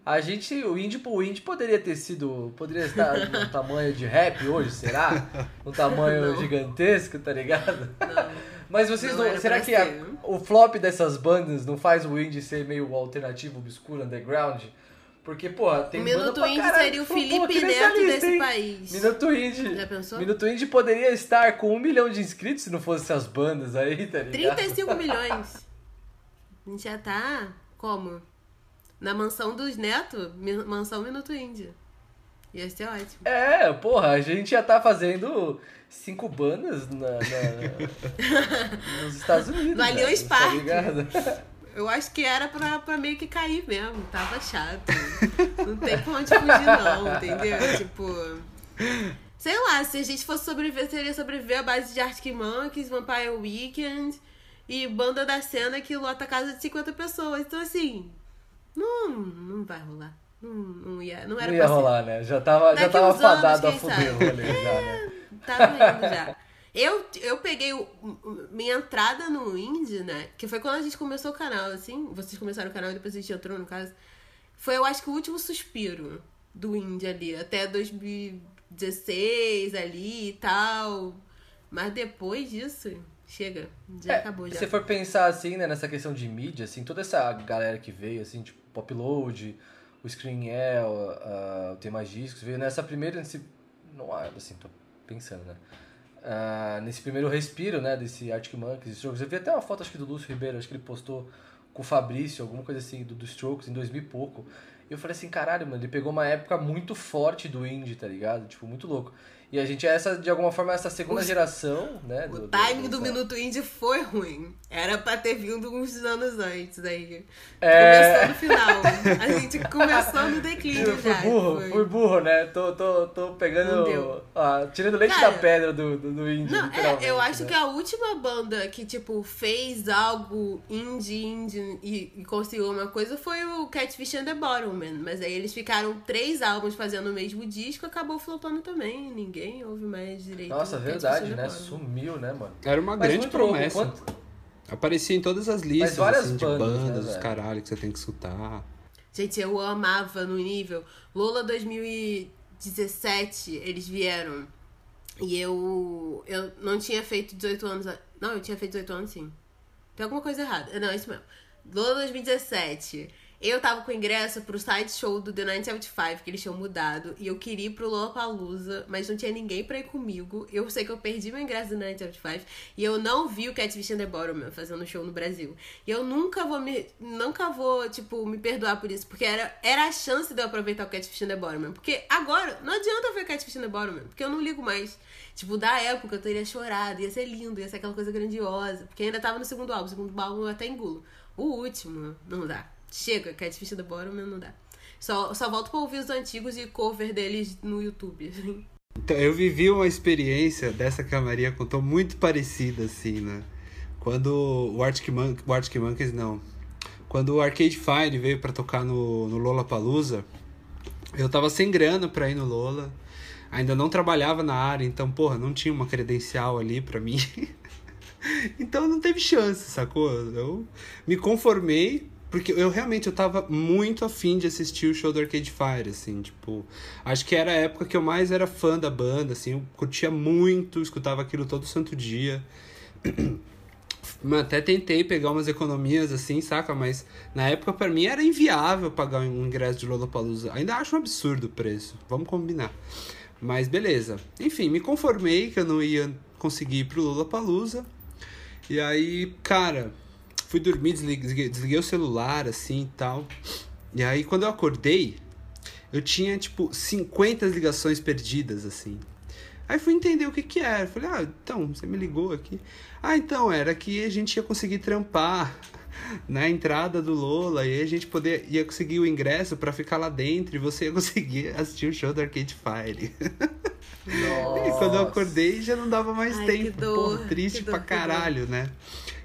A gente, o indie, o indie poderia ter sido, poderia estar no tamanho de rap hoje, será? Um tamanho não. gigantesco, tá ligado?
Não.
Mas vocês não, não será que a, o flop dessas bandas não faz o indie ser meio alternativo, obscuro, underground? Porque, pô, tem
o Minuto Indie caralho, seria o Felipe Neto lista, desse hein? país.
Minuto Indie.
Já pensou?
Minuto Indie poderia estar com um milhão de inscritos se não fossem essas bandas aí, tá ligado?
35 milhões. A gente já tá como? Na mansão dos netos, mansão Minuto Indie. Ia ser ótimo.
É, porra, a gente já tá fazendo cinco bandas na, na nos Estados Unidos.
No Allianz Parque. Tá eu acho que era pra, pra meio que cair mesmo. Tava chato. Não tem pra onde fugir, não, entendeu? Tipo. Sei lá, se a gente fosse sobreviver, seria sobreviver à base de Arctic Monkeys, Vampire Weekend e banda da cena que lota casa de 50 pessoas. Então, assim, não, não vai rolar. Não, não ia, não era
não ia rolar, né? Já tava, já tava fadado a fuder o rolê já, né?
Tava indo já. Eu, eu peguei o, minha entrada no indie, né? Que foi quando a gente começou o canal, assim. Vocês começaram o canal e depois a gente entrou, no caso. Foi, eu acho que o último suspiro do indie ali. Até 2016 ali e tal. Mas depois disso, chega. Já é, acabou já.
Se for pensar assim, né, nessa questão de mídia, assim, toda essa galera que veio, assim, tipo, Popload o Screen é, o, o Tem Mais Discos, veio nessa primeira, nesse, não assim, tô pensando, né? Uh, nesse primeiro respiro, né, desse Arctic Monkeys, Strokes. Eu vi até uma foto, acho que do Lúcio Ribeiro, acho que ele postou com o Fabrício, alguma coisa assim, do, do Strokes, em 2000 e pouco. E eu falei assim, caralho, mano, ele pegou uma época muito forte do indie, tá ligado? Tipo, muito louco. E a gente é essa, de alguma forma, essa segunda geração, né?
O do, timing do, do, Minuto Indie foi ruim. Era pra ter vindo uns anos antes aí. É... Começou no final. A gente começou no declínio
eu fui
já.
Burro, foi. Fui burro, né? Tô, tô, tô pegando. Ah, tirando leite Cara, da pedra do, do, do indie.
Não, é, eu acho né? que a última banda que, tipo, fez algo indie, indie e, e conseguiu uma coisa foi o Catfish and the Bottleman. Mas aí eles ficaram três álbuns fazendo o mesmo disco acabou flopando também. Ninguém ninguém ouve mais direito.
Nossa, verdade, né? Sumiu, né, mano?
Era uma Mas grande promessa.
Quanto...
Aparecia em todas as listas,
várias
assim, de
bandas, né,
bandas, os
velho?
caralho, que você tem que escutar.
Gente, eu amava no nível. Lola 2017, eles vieram. E eu. Eu não tinha feito 18 anos. Não, eu tinha feito 18 anos sim. Tem alguma coisa errada. Não, é isso mesmo. Lola 2017. Eu tava com ingresso pro side show do The 975, que eles tinham mudado. E eu queria ir pro Lollapalooza, mas não tinha ninguém pra ir comigo. Eu sei que eu perdi meu ingresso do 975. E eu não vi o Catfish and the Bottom fazendo show no Brasil. E eu nunca vou me... Nunca vou, tipo, me perdoar por isso. Porque era, era a chance de eu aproveitar o Catfish and the Bottom. Porque agora, não adianta ver Catfish and the Bottom, porque eu não ligo mais. Tipo, da época eu teria chorado, ia ser lindo, ia ser aquela coisa grandiosa. Porque ainda tava no segundo álbum. O segundo álbum eu até engulo. O último, não dá. Chega, Catfish and the Bottom não dá. Só, só volto pra ouvir os antigos e cover deles no YouTube. assim.
Então, eu vivi uma experiência dessa que a Maria contou muito parecida, assim, né? Quando o Arctic, Mon o Arctic Monkeys, não. Quando o Arcade Fire veio pra tocar no, no Lollapalooza, eu tava sem grana pra ir no Lola. Ainda não trabalhava na área, então, porra, não tinha uma credencial ali pra mim. então não teve chance, sacou? Eu me conformei, porque eu realmente eu tava muito afim de assistir o show do Arcade Fire, assim, tipo, acho que era a época que eu mais era fã da banda, assim, eu curtia muito, escutava aquilo todo santo dia. Até tentei pegar umas economias assim, saca? Mas na época pra mim era inviável pagar um ingresso de Lollapalooza. Ainda acho um absurdo o preço, vamos combinar. Mas beleza. Enfim, me conformei que eu não ia conseguir ir pro Lollapalooza. E aí, cara, fui dormir, desliguei, desliguei o celular assim e tal. E aí quando eu acordei, eu tinha tipo 50 ligações perdidas assim. Aí fui entender o que que era. Falei, ah, então, você me ligou aqui. Ah, então, era que a gente ia conseguir trampar na entrada do Lola e a gente poder, ia conseguir o ingresso pra ficar lá dentro e você ia conseguir assistir o show do Arcade Fire. E quando eu acordei já não dava mais
Ai,
tempo.
dor,
Pô, triste pra caralho, né?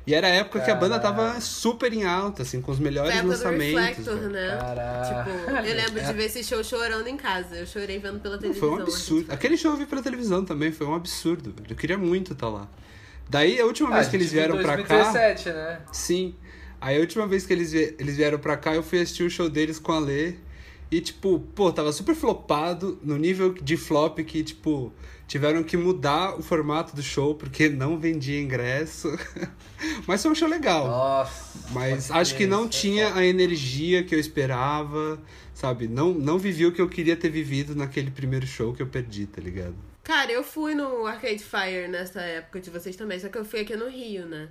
E era a época que a banda tava super em alta, assim, com os melhores
Foi a época do
lançamentos.
Reflector,
velho.
né?
Caralho.
Tipo, eu lembro de ver esse show chorando em casa. Eu chorei vendo pela televisão.
Foi um absurdo. Aquele show eu vi pela televisão também, foi um absurdo. velho. Eu queria muito estar lá. Daí, a última
Ah,
vez que eles vieram pra cá.
2017, né?
Sim. Aí a última vez que eles, eles vieram pra cá, eu fui assistir o show deles com a Lê. E, tipo, pô, tava super flopado, no nível de flop que, tipo, tiveram que mudar o formato do show porque não vendia ingresso. Mas foi um show legal.
Nossa.
Mas acho que não
é
tinha a energia que eu esperava, sabe? Não, não vivi o que eu queria ter vivido naquele primeiro show que eu perdi, tá ligado?
Cara, eu fui no Arcade Fire nessa época de vocês também, só que eu fui aqui no Rio, né?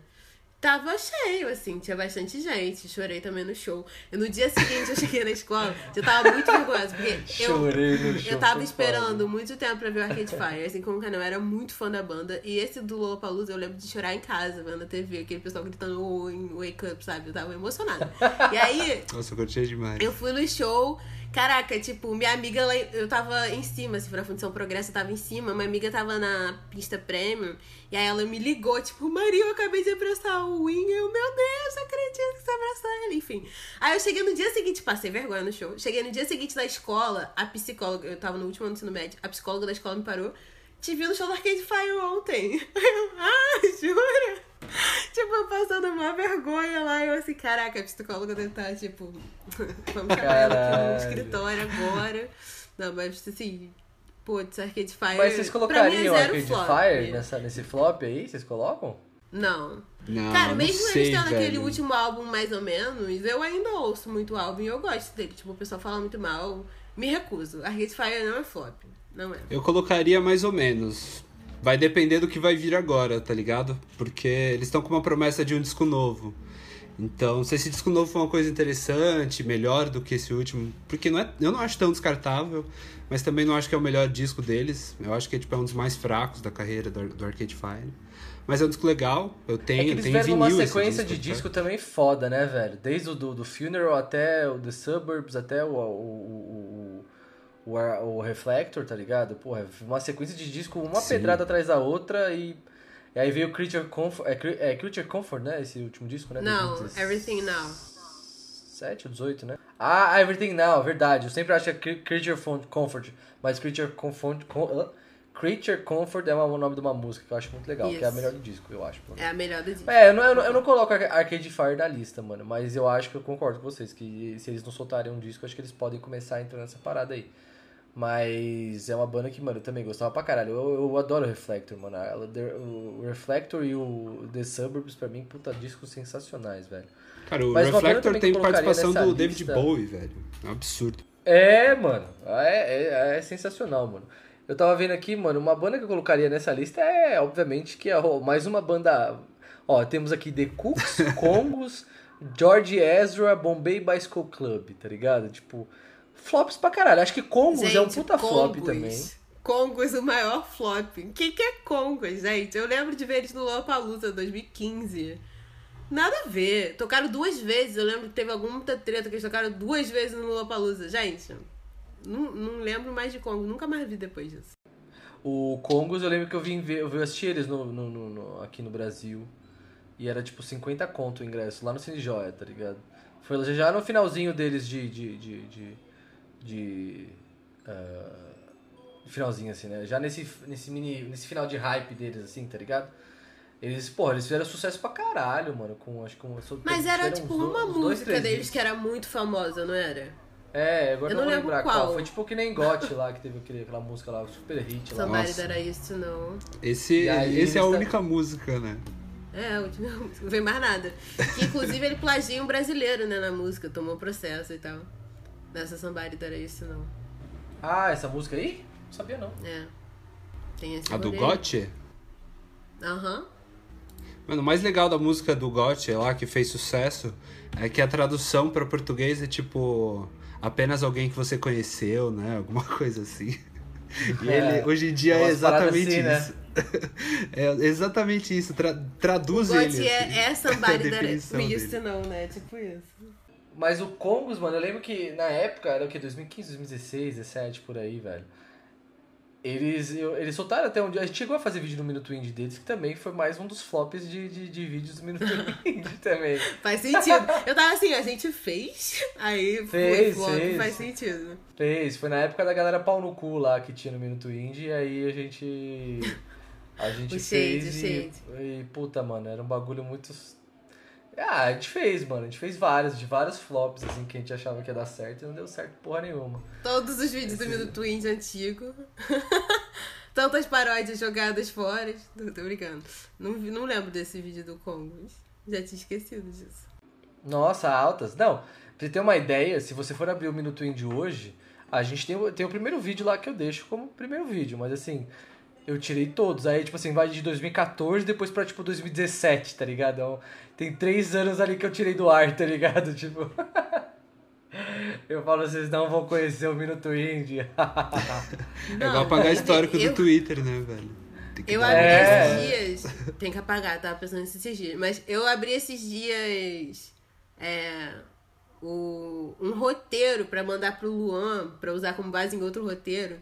Tava cheio, assim, tinha bastante gente. Chorei também no show. E no dia seguinte eu cheguei na escola, eu tava muito vergonhosa, porque eu,
Chorei no show.
eu tava esperando
foda.
muito tempo pra ver o Arcade Fire, assim como o canal. Eu era muito fã da banda. E esse do Lollapalooza eu lembro de chorar em casa, vendo a TV, aquele pessoal gritando "Oh, em Wake Up, sabe? Eu tava emocionada. E aí,
Nossa, eu curtia demais.
eu fui no show. Caraca, tipo, minha amiga, eu tava em cima, assim, na Fundição Progresso, eu tava em cima, minha amiga tava na pista premium, e aí ela me ligou, tipo, Maria, eu acabei de abraçar o Win, eu, meu Deus, acredito que você abraçou ele, enfim. Aí eu cheguei no dia seguinte, passei vergonha no show, cheguei no dia seguinte da escola, a psicóloga, eu tava no último ano do ensino médio, a psicóloga da escola me parou, te vi no show do Arcade Fire ontem. Ah, jura? Tipo, eu passando uma vergonha lá, eu assim, caraca, a psicóloga deve estar, tipo, vamos chamar ela aqui no escritório agora. Não, mas assim, putz, Arcade Fire.
Mas vocês
é
colocariam
zero
Arcade
flop.
Fire nessa, nesse flop aí? Vocês colocam?
Não.
Não,
Cara,
não
mesmo
sei,
eles tendo aquele
velho.
último álbum mais ou menos, eu ainda ouço muito o álbum e eu gosto dele. Tipo, o pessoal fala muito mal, me recuso. Arcade Fire não é flop. Não é.
Eu colocaria mais ou menos. Vai depender do que vai vir agora, tá ligado? Porque eles estão com uma promessa de um disco novo. Então, se esse disco novo for uma coisa interessante, melhor do que esse último, porque não é, eu não acho tão descartável, mas também não acho que é o melhor disco deles. Eu acho que é, tipo, é um dos mais fracos da carreira do, do Arcade Fire. Mas é um disco legal, eu tenho,
é que eles
tenho vinil esse
sequência de
tá?
disco também foda, né, velho? Desde o do, do Funeral até o The Suburbs, até o, o, o, o, o, Ar- o Reflector, tá ligado? Porra, uma sequência de disco, uma
Sim.
pedrada atrás da outra e... E aí veio Creature Comfort, é, é Creature Comfort, né? Esse último disco, né?
Não,
2017
Everything Now.
7 ou 18, né? Ah, Everything Now, verdade. Eu sempre acho que é Cre- Creature Comfort, mas Creature Comfort, com? Creature Comfort é o nome de uma música que eu acho muito legal, que é a
Isso.
melhor do disco, eu acho.
É a melhor do disco.
É, eu não, eu, não, eu não coloco Ar- Arcade Fire na lista, mano, mas eu acho que eu concordo com vocês, que se eles não soltarem um disco, eu acho que eles podem começar a entrar nessa parada aí. Mas é uma banda que, mano, eu também gostava pra caralho. Eu, eu adoro o Reflector, mano. O Reflector e o The Suburbs, pra mim, puta, discos sensacionais, velho.
Cara, o
Mas
Reflector tem participação do David
lista-
Bowie, velho. É um absurdo.
É, mano. É, é, é sensacional, mano. Eu tava vendo aqui, mano, uma banda que eu colocaria nessa lista é, obviamente, que é mais uma banda. Ó, temos aqui The Cooks, Congos, George Ezra, Bombay Bicycle Club, tá ligado? Tipo, flops pra caralho. Acho que Congos é um puta flop
Congos.
também.
Congos, o maior flop. O que, que é Congos, gente? Eu lembro de ver eles no Lollapalooza 2015. Nada a ver. Tocaram duas vezes. Eu lembro que teve alguma treta que eles tocaram duas vezes no Lollapalooza. Gente, não, não lembro mais de Congo. Nunca mais vi depois disso.
O Congos, eu lembro que eu vim ver, eu vi assistir eles no, no- no- no- aqui no Brasil. E era tipo 50 conto o ingresso, lá no Cine Joia, tá ligado? Foi já no finalzinho deles de. de. de. de, de, ah, finalzinho assim, né? Já nesse, nesse mini. nesse final de hype deles, assim, tá ligado? Eles, porra, eles fizeram sucesso pra caralho, mano. Com, acho que com,
Mas era tipo
uns
uma
uns dois,
música deles
hits.
que era muito famosa, não era?
É, agora
Eu
não
não
vou
lembro
lembrar
qual.
Foi tipo que nem Gotti lá, que teve aquele, aquela música lá, super hit lá.
Somebody
Nossa.
That I Used To Know.
Esse, esse é a
tá-
única música, né?
É, a última música. Não vem mais nada. Que, inclusive ele plagia um brasileiro, né, na música. Tomou processo e tal. Nessa Somebody That I Used To Know.
Ah, essa música aí? Não sabia não.
É. Tem esse
A do. Gotye?
Aham.
Mano, o mais legal da música do Gotye lá, que fez sucesso, é que a tradução para português é tipo apenas alguém que você conheceu, né? Alguma coisa assim. E
É,
ele, hoje em dia
é
é exatamente
assim, né?
isso. é exatamente isso. Tra- traduz
Gotti
ele.
é,
assim.
é somebody
A
that
definição
we used
dele.
to know, né? Tipo isso.
Mas o Congos, mano, eu lembro que na época, era o que? 2015, 2016, 17, por aí, velho. Eles, eles soltaram até um dia. A gente chegou a fazer vídeo no Minuto Indie deles, que também foi mais um dos flops de, de, de vídeos do Minuto Indie também.
Faz sentido. Eu tava assim, a gente fez, aí foi
Fez,
flop,
fez.
faz sentido.
Fez, foi na época da galera pau no cu lá que tinha no Minuto Indie, e aí a gente. A gente
O shade,
fez
o
e,
shade.
e. Puta, mano, era um bagulho muito. Ah, a gente fez, mano. A gente fez vários, de vários flops, assim, que a gente achava que ia dar certo e não deu certo porra nenhuma.
Todos os vídeos do Minuto Indie antigo. Tantas paródias jogadas fora. Tô, tô brincando. Não, não lembro desse vídeo do Congo. Já tinha esquecido disso.
Nossa, altas. Não, pra você ter uma ideia, se você for abrir o Minuto Indie hoje, a gente tem, tem o primeiro vídeo lá que eu deixo como primeiro vídeo, mas assim, eu tirei todos. Aí, tipo assim, vai de 2014 depois pra, tipo, 2017, tá ligado? Então, tem três anos ali que eu tirei do ar, tá ligado? Tipo... Eu falo, vocês não vão conhecer o Minuto Indie.
É igual
Não,
apagar histórico
eu-
do Twitter, né, velho? Tem que
Eu abri
É.
esses dias. Tem que apagar, tava pensando nesses dias. Mas eu abri esses dias. É, o, um roteiro pra mandar pro Luan, pra usar como base em outro roteiro.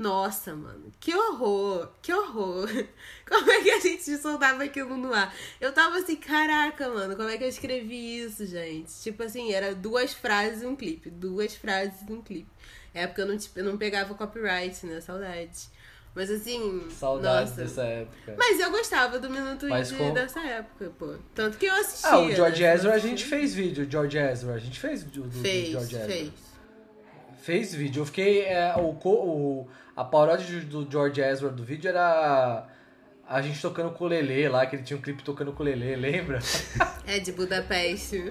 Nossa, mano, que horror, que horror. Como é que a gente soltava aquilo no ar? Eu tava assim, caraca, mano, como é que eu escrevi isso, gente? Tipo assim, era duas frases e um clipe, duas frases e um clipe. É porque eu não, tipo, eu não pegava copyright, né? Saudade. Mas assim,
Saudades
nossa.
dessa época.
Mas eu gostava do Minuto
Mas
Indie
com-
dessa época, pô. Tanto que eu assistia.
Ah, o George
né?
Ezra a gente fez vídeo, George Ezra. A gente fez do, do
Fez,
George Ezra.
fez.
Fez vídeo. Eu fiquei. é, o, o, a paródia do George Ezra do vídeo era a gente tocando com o Lelê lá, que ele tinha um clipe tocando com o Lelê, lembra?
É de Budapeste.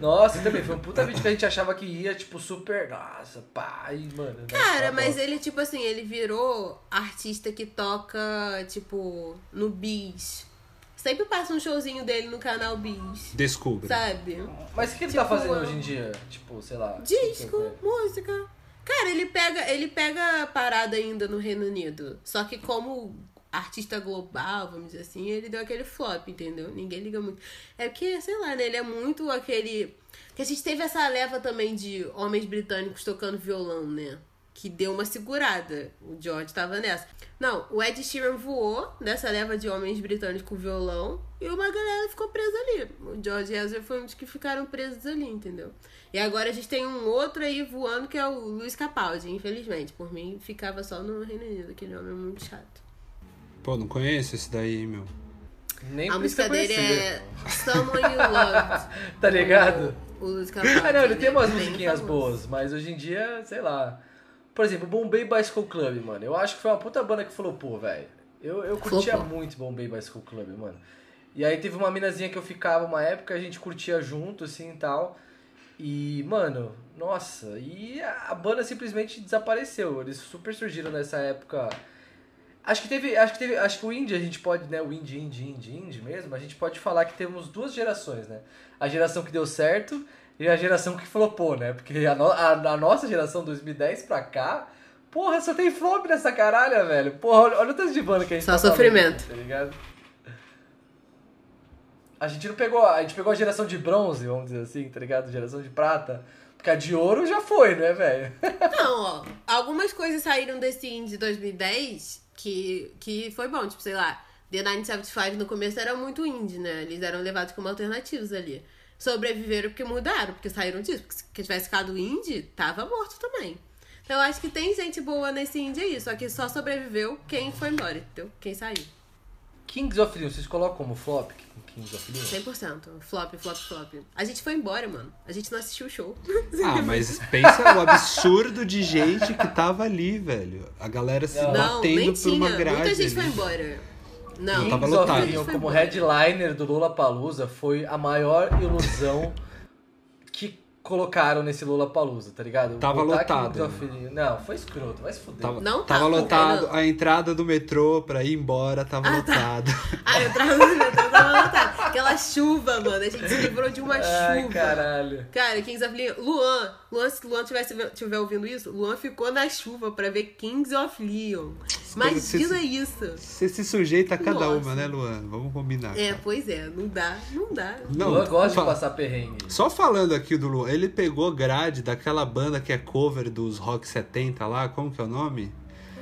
Nossa, também foi um puta vídeo que a gente achava que ia, tipo, super. Nossa, e, mano. né,
Cara,
tá
mas ele, tipo assim, ele virou artista que toca, tipo, no Bis. Sempre passa um showzinho dele no canal Bis.
Descubra.
Sabe?
Mas o que ele tá
tipo,
fazendo
eu-
hoje em dia? Tipo, sei lá.
Disco,
super-
música. Cara, ele pega, ele pega parada ainda no Reino Unido. Só que como artista global, vamos dizer assim, ele deu aquele flop, entendeu? Ninguém liga muito. É porque, sei lá, né? Ele é muito aquele. Que a gente teve essa leva também de homens britânicos tocando violão, né? que deu uma segurada. O George tava nessa. Não, o Ed Sheeran voou nessa leva de homens britânicos com violão e uma galera ficou presa ali. O George Ezra foi um dos que ficaram presos ali, entendeu? E agora a gente tem um outro aí voando que é o Luiz Capaldi, infelizmente. Por mim, ficava só no Reino Unido, aquele homem é muito chato.
Pô, não conheço esse daí, meu.
Nem
a música dele
conhecer.
é Someone You Loved.
Tá ligado?
O, o Luiz Capaldi.
Ah, não, ele tem umas
é bem
musiquinhas boas, mas hoje em dia, sei lá. Por exemplo, Bombay Bicycle Club, mano. Eu acho que foi uma puta banda que falou, pô, velho. Eu, eu curtia
Flopou.
muito Bombay Bicycle Club, mano. E aí teve uma minazinha que eu ficava uma época, a gente curtia junto, assim e tal. E, mano, nossa, e a banda simplesmente desapareceu. Eles super surgiram nessa época. Acho que teve. Acho que teve. Acho que o indie a gente pode, né? O indie, indie, indie, indie mesmo, a gente pode falar que temos duas gerações, né? A geração que deu certo e a geração que flopou, né? Porque a, no- a, a nossa geração 2010 pra cá, porra, só tem flop nessa caralha, velho. Porra, olha, o tanto de banda que a gente
Só
tá falando,
sofrimento.
tá ligado? A gente não pegou. A gente pegou a geração de bronze, vamos dizer assim, tá ligado? Geração de prata. Porque a de ouro já foi, né, velho?
Não, ó. Algumas coisas saíram desse indie 2010 que, que foi bom. Tipo, sei lá, The 975 no começo era muito indie, né? Eles eram levados como alternativos ali. Sobreviveram porque mudaram, porque saíram disso. Porque se tivesse ficado indie, tava morto também. Então eu acho que tem gente boa nesse indie aí, só que só sobreviveu quem foi embora, entendeu? Quem saiu.
Kings of Leon, vocês colocam como flop? Kings of Leon?
100%. Flop, flop, flop. A gente foi embora, mano. A gente não assistiu o show.
Ah, mas pensa o absurdo de gente que tava ali, velho. A galera se
Não,
Não, nem
batendo por uma
tinha.
grade.
Muita gente
ali.
foi embora. Não,
Não, tava
Kings of
lotado.
Leon como
embora.
headliner do Lollapalooza foi a maior ilusão colocaram nesse Lollapalooza, tá ligado?
Tava
Botar
lotado,
Leon- Não, foi escroto, vai se fuder.
Tava,
Não
tava
tava,
lotado,
não.
a entrada do metrô pra ir embora tava
Ah, tá.
lotado.
Ah, eu tava no metrô, tava lotado. Aquela chuva, mano. A gente se livrou de uma
Ai,
chuva.
caralho.
Cara, Kings of Leon. Luan, Luan, se Luan tivesse tiver ouvindo isso, Luan ficou na chuva pra ver Kings of Leon. Imagina isso.
Você se sujeita a cada
Nossa.
uma, né, Luan? Vamos combinar.
É, pois é, não dá, não dá.
Não,
Luan gosta de passar perrengue.
Só falando aqui do Luan, ele pegou grade daquela banda que é cover dos Rock 70 lá, como que é o nome?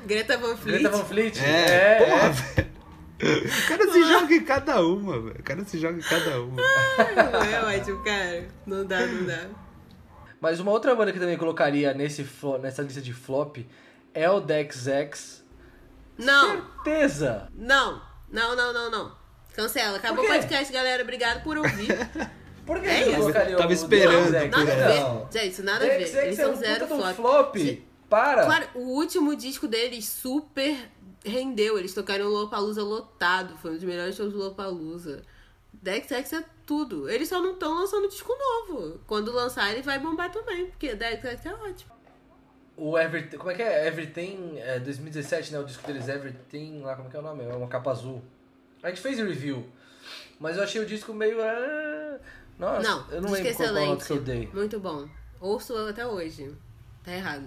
Greta Van Fleet.
Greta Van Fleet?
É,
é,
porra,
é.
velho. O cara se joga em cada uma, velho. O cara se joga em cada uma.
Não é ótimo, cara. Não dá, não dá.
Mas uma outra banda que também colocaria nesse, nessa lista de flop é o Dex X.
Não,
Certeza!
não, não, não, não, não. Cancela. Acabou o podcast, galera. Obrigado por ouvir.
Por que
É isso.
colocaria
Tava
o
esperando
Dex X?
Nada a ver.
Não.
Gente, isso nada a ver.
Dex
Eles
é
são
um
zero flop.
flop. Para!
Claro, o último disco deles super rendeu. Eles tocaram o Lollapalooza lotado. Foi um dos melhores shows do Lollapalooza. Dex X é tudo. Eles só não estão lançando disco novo. Quando lançar, ele vai bombar também. Porque Dex X é ótimo.
O Everything, como é que é? Everything, é 2017, né? O disco deles, Everything, lá, como é que é o nome? É uma capa azul. A gente fez review, mas eu achei o disco meio... ah, Nossa,
não,
eu não lembro qual nota que eu dei.
Muito bom. Ouço até hoje. Tá errado.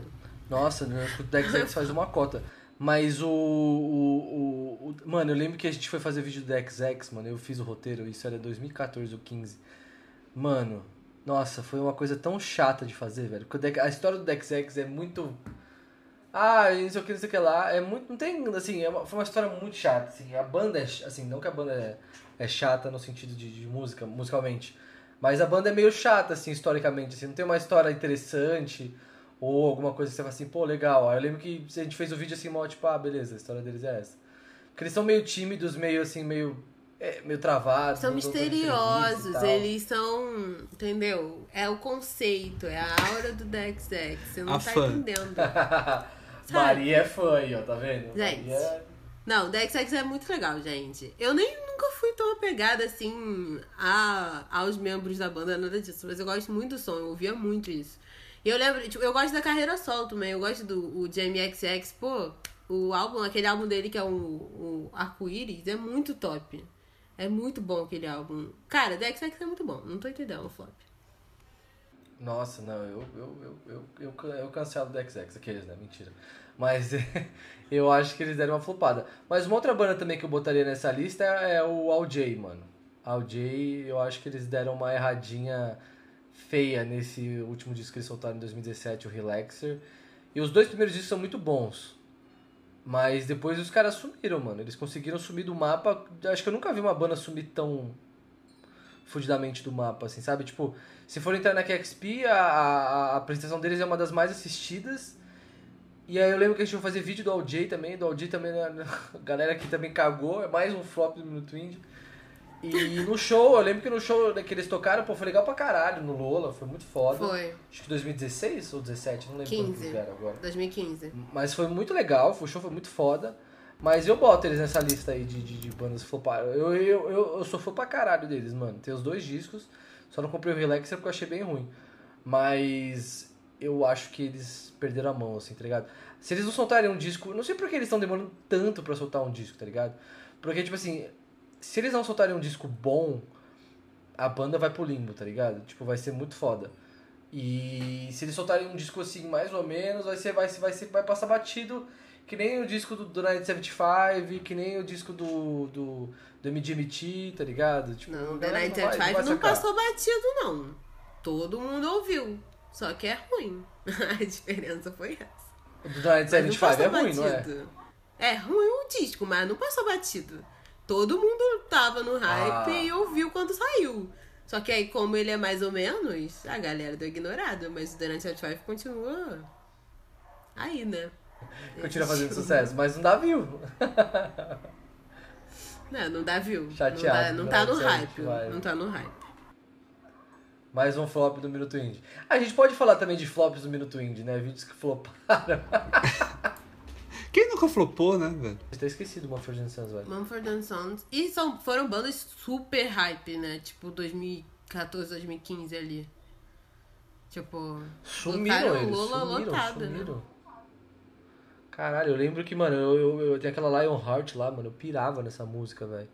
Nossa, eu escuto Dex faz uma cota. Mas o, o, o, Mano, eu lembro que a gente foi fazer vídeo do Dex X, mano. Eu fiz o roteiro, isso era 2014 ou 15. Mano, nossa, foi uma coisa tão chata de fazer, velho. Porque a história do Dex X é muito. Ah, não sei o que, não sei o que lá. É muito. Não tem. Assim, é uma- foi uma história muito chata. Assim, a banda é. Assim, não que a banda é, é chata no sentido de, de música, musicalmente. Mas a banda é meio chata, assim, historicamente. Assim, não tem uma história interessante. Ou alguma coisa que você fala assim, pô, legal. Aí eu lembro que a gente fez o vídeo assim, mó, tipo, ah, beleza, a história deles é essa. Porque eles são meio tímidos, meio assim, meio. é, meio travados.
São misteriosos, eles são. Entendeu? É o conceito, é a aura do Dex X. Você não
A
tá
fã.
entendendo.
Maria é fã aí, ó, tá vendo?
Gente.
Maria...
Não, Dex X é muito legal, gente. Eu nem nunca fui tão apegada assim a, aos membros da banda, nada disso. Mas eu gosto muito do som, eu ouvia muito isso. Eu lembro, tipo, eu gosto da carreira solo também. Eu gosto do o Jamie XX, pô, o álbum, aquele álbum dele que é o, o Arco-Íris, é muito top. É muito bom aquele álbum. Cara, Dex X é muito bom, não tô entendendo o flop.
Nossa, não, eu, eu, eu, eu, eu, can- eu cancelo o Dex X, aqueles, né? Mentira. Mas eu acho que eles deram uma flopada. Mas uma outra banda também que eu botaria nessa lista é o Al J, mano. Al J, eu acho que eles deram uma erradinha feia nesse último disco que eles soltaram em 2017, o Relaxer. E os dois primeiros discos são muito bons. Mas depois os caras sumiram, mano. Eles conseguiram sumir do mapa. Acho que eu nunca vi uma banda sumir tão fudidamente do mapa, assim, sabe? Tipo, se for entrar na KXP, a, a, a apresentação deles é uma das mais assistidas. E aí eu lembro que a gente ia fazer vídeo do AJ também, do AJ também, né? a galera aqui também cagou, é mais um flop do Minuto Indie. E no show, eu lembro que no show que eles tocaram, pô, foi legal pra caralho no Lola, foi muito foda.
Foi.
Acho que 2016 ou 17, não lembro
15.
quando eram agora.
2015.
Mas foi muito legal, o show foi muito foda. Mas eu boto eles nessa lista aí de, de, de bandas que floparam. Eu, eu, eu, eu sou fã pra caralho deles, mano. Tem os dois discos, só não comprei o Relaxer porque eu achei bem ruim. Mas eu acho que eles perderam a mão, assim, tá ligado? Se eles não soltarem um disco, não sei por que eles estão demorando tanto pra soltar um disco, tá ligado? Porque, tipo assim, se eles não soltarem um disco bom, a banda vai pro limbo, tá ligado? Tipo, vai ser muito foda. E se eles soltarem um disco assim, mais ou menos, vai ser, vai, ser- vai, ser, vai passar batido que nem o disco do, do Night 75, que nem o disco do, do, do MGMT, tá ligado? Tipo,
Não, The
galera
Night
vai-
at
vai
não passou batido, não. Todo mundo ouviu. Só que é ruim. A diferença foi essa.
O do Night
Mas não
75 é ruim, não é?
batido. É ruim o disco, mas não passou batido. Todo mundo tava no hype
Ah.
e ouviu quando saiu. Só que aí, como ele é mais ou menos, a galera deu ignorado. Mas o The Night at Five continua aí, né?
Continua fazendo sucesso, mas não dá view.
Não, não dá view.
Chateado,
Não, dá, não tá no hype.
vai.
Não tá no hype.
Mais um flop do Minuto Indie. A gente pode falar também de flops do Minuto Indie, né? Vídeos que floparam.
Quem nunca flopou, né, velho?
Você tá esquecido uma Frozen Sons, velho.
Mumford and Sons. E são, foram bandas super hype, né? Tipo 2014, 2015 ali. Tipo.
Sumiram eles,
Lola
sumiram,
lotada, né?
sumiram. Caralho, eu lembro que, mano, eu, eu, eu tinha aquela Lionheart lá, mano, eu pirava nessa música, velho.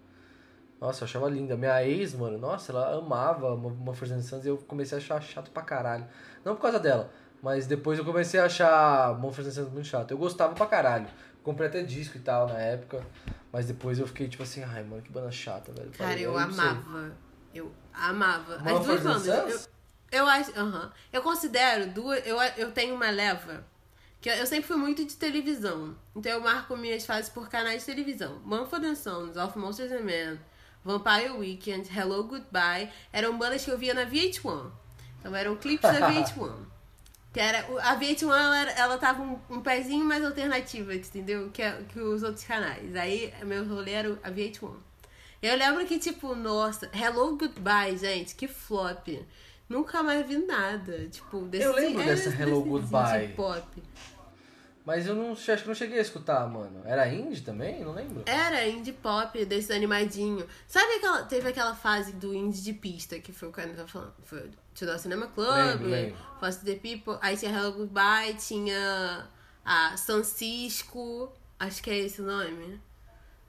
Nossa, eu achava linda. Minha ex, mano, nossa, ela amava uma Frozen Sons e eu comecei a achar chato pra caralho. Não por causa dela, mas depois eu comecei a achar Mumford Sons muito chato. Eu gostava pra caralho. Comprei até disco e tal na época, mas depois eu fiquei tipo assim, ai, mano, que banda chata, velho.
Cara,
Falei,
eu
sei.
amava. Eu amava. As
Mumford
duas
and
bandas. Eu, eu acho. aham. Eu considero duas. Eu, eu tenho uma leva. Que eu, eu sempre fui muito de televisão. Então eu marco minhas fases por canais de televisão. And Sons, Of Monsters and Men, Vampire Weekend, Hello Goodbye. Eram bandas que eu via na VH1. Então eram clipes da VH1. Que era, a VH1 ela, ela tava um, um pezinho mais alternativa, entendeu? Que, a- que os outros canais. Aí meu rolê era a VH1. Eu lembro que, tipo, nossa, Hello Goodbye, gente, que flop. Nunca mais vi nada. Tipo, desse
Eu lembro dessa Hello
desse
Goodbye.
de pop.
Mas eu não, acho que não cheguei a escutar, mano. Era indie também? Não lembro.
Era indie pop, desse animadinho. Sabe aquela. Teve aquela fase do indie de pista que foi o cara que tava falando? Foi the Cinema Club,
Lembro, lembro.
Foster the People. Aí tinha Hello Goodbye, tinha a San Cisco, acho que é esse o nome.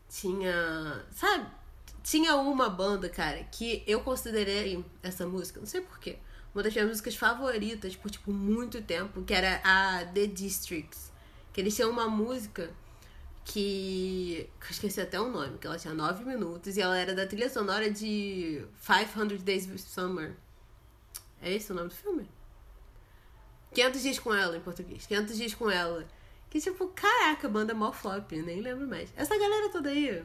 Tinha. Sabe? Tinha uma banda, cara, que eu considerei essa música, não sei porquê, uma das minhas músicas favoritas por, tipo, muito tempo, que era a The Districts. Que eles tinham uma música que. que eu esqueci até o nome, que ela tinha 9 minutos e ela era da trilha sonora de 500 Days of Summer. É esse o nome do filme? 500 dias com ela em português. 500 dias com ela. Que tipo, caraca, banda mó flop, nem lembro mais. Essa galera toda aí.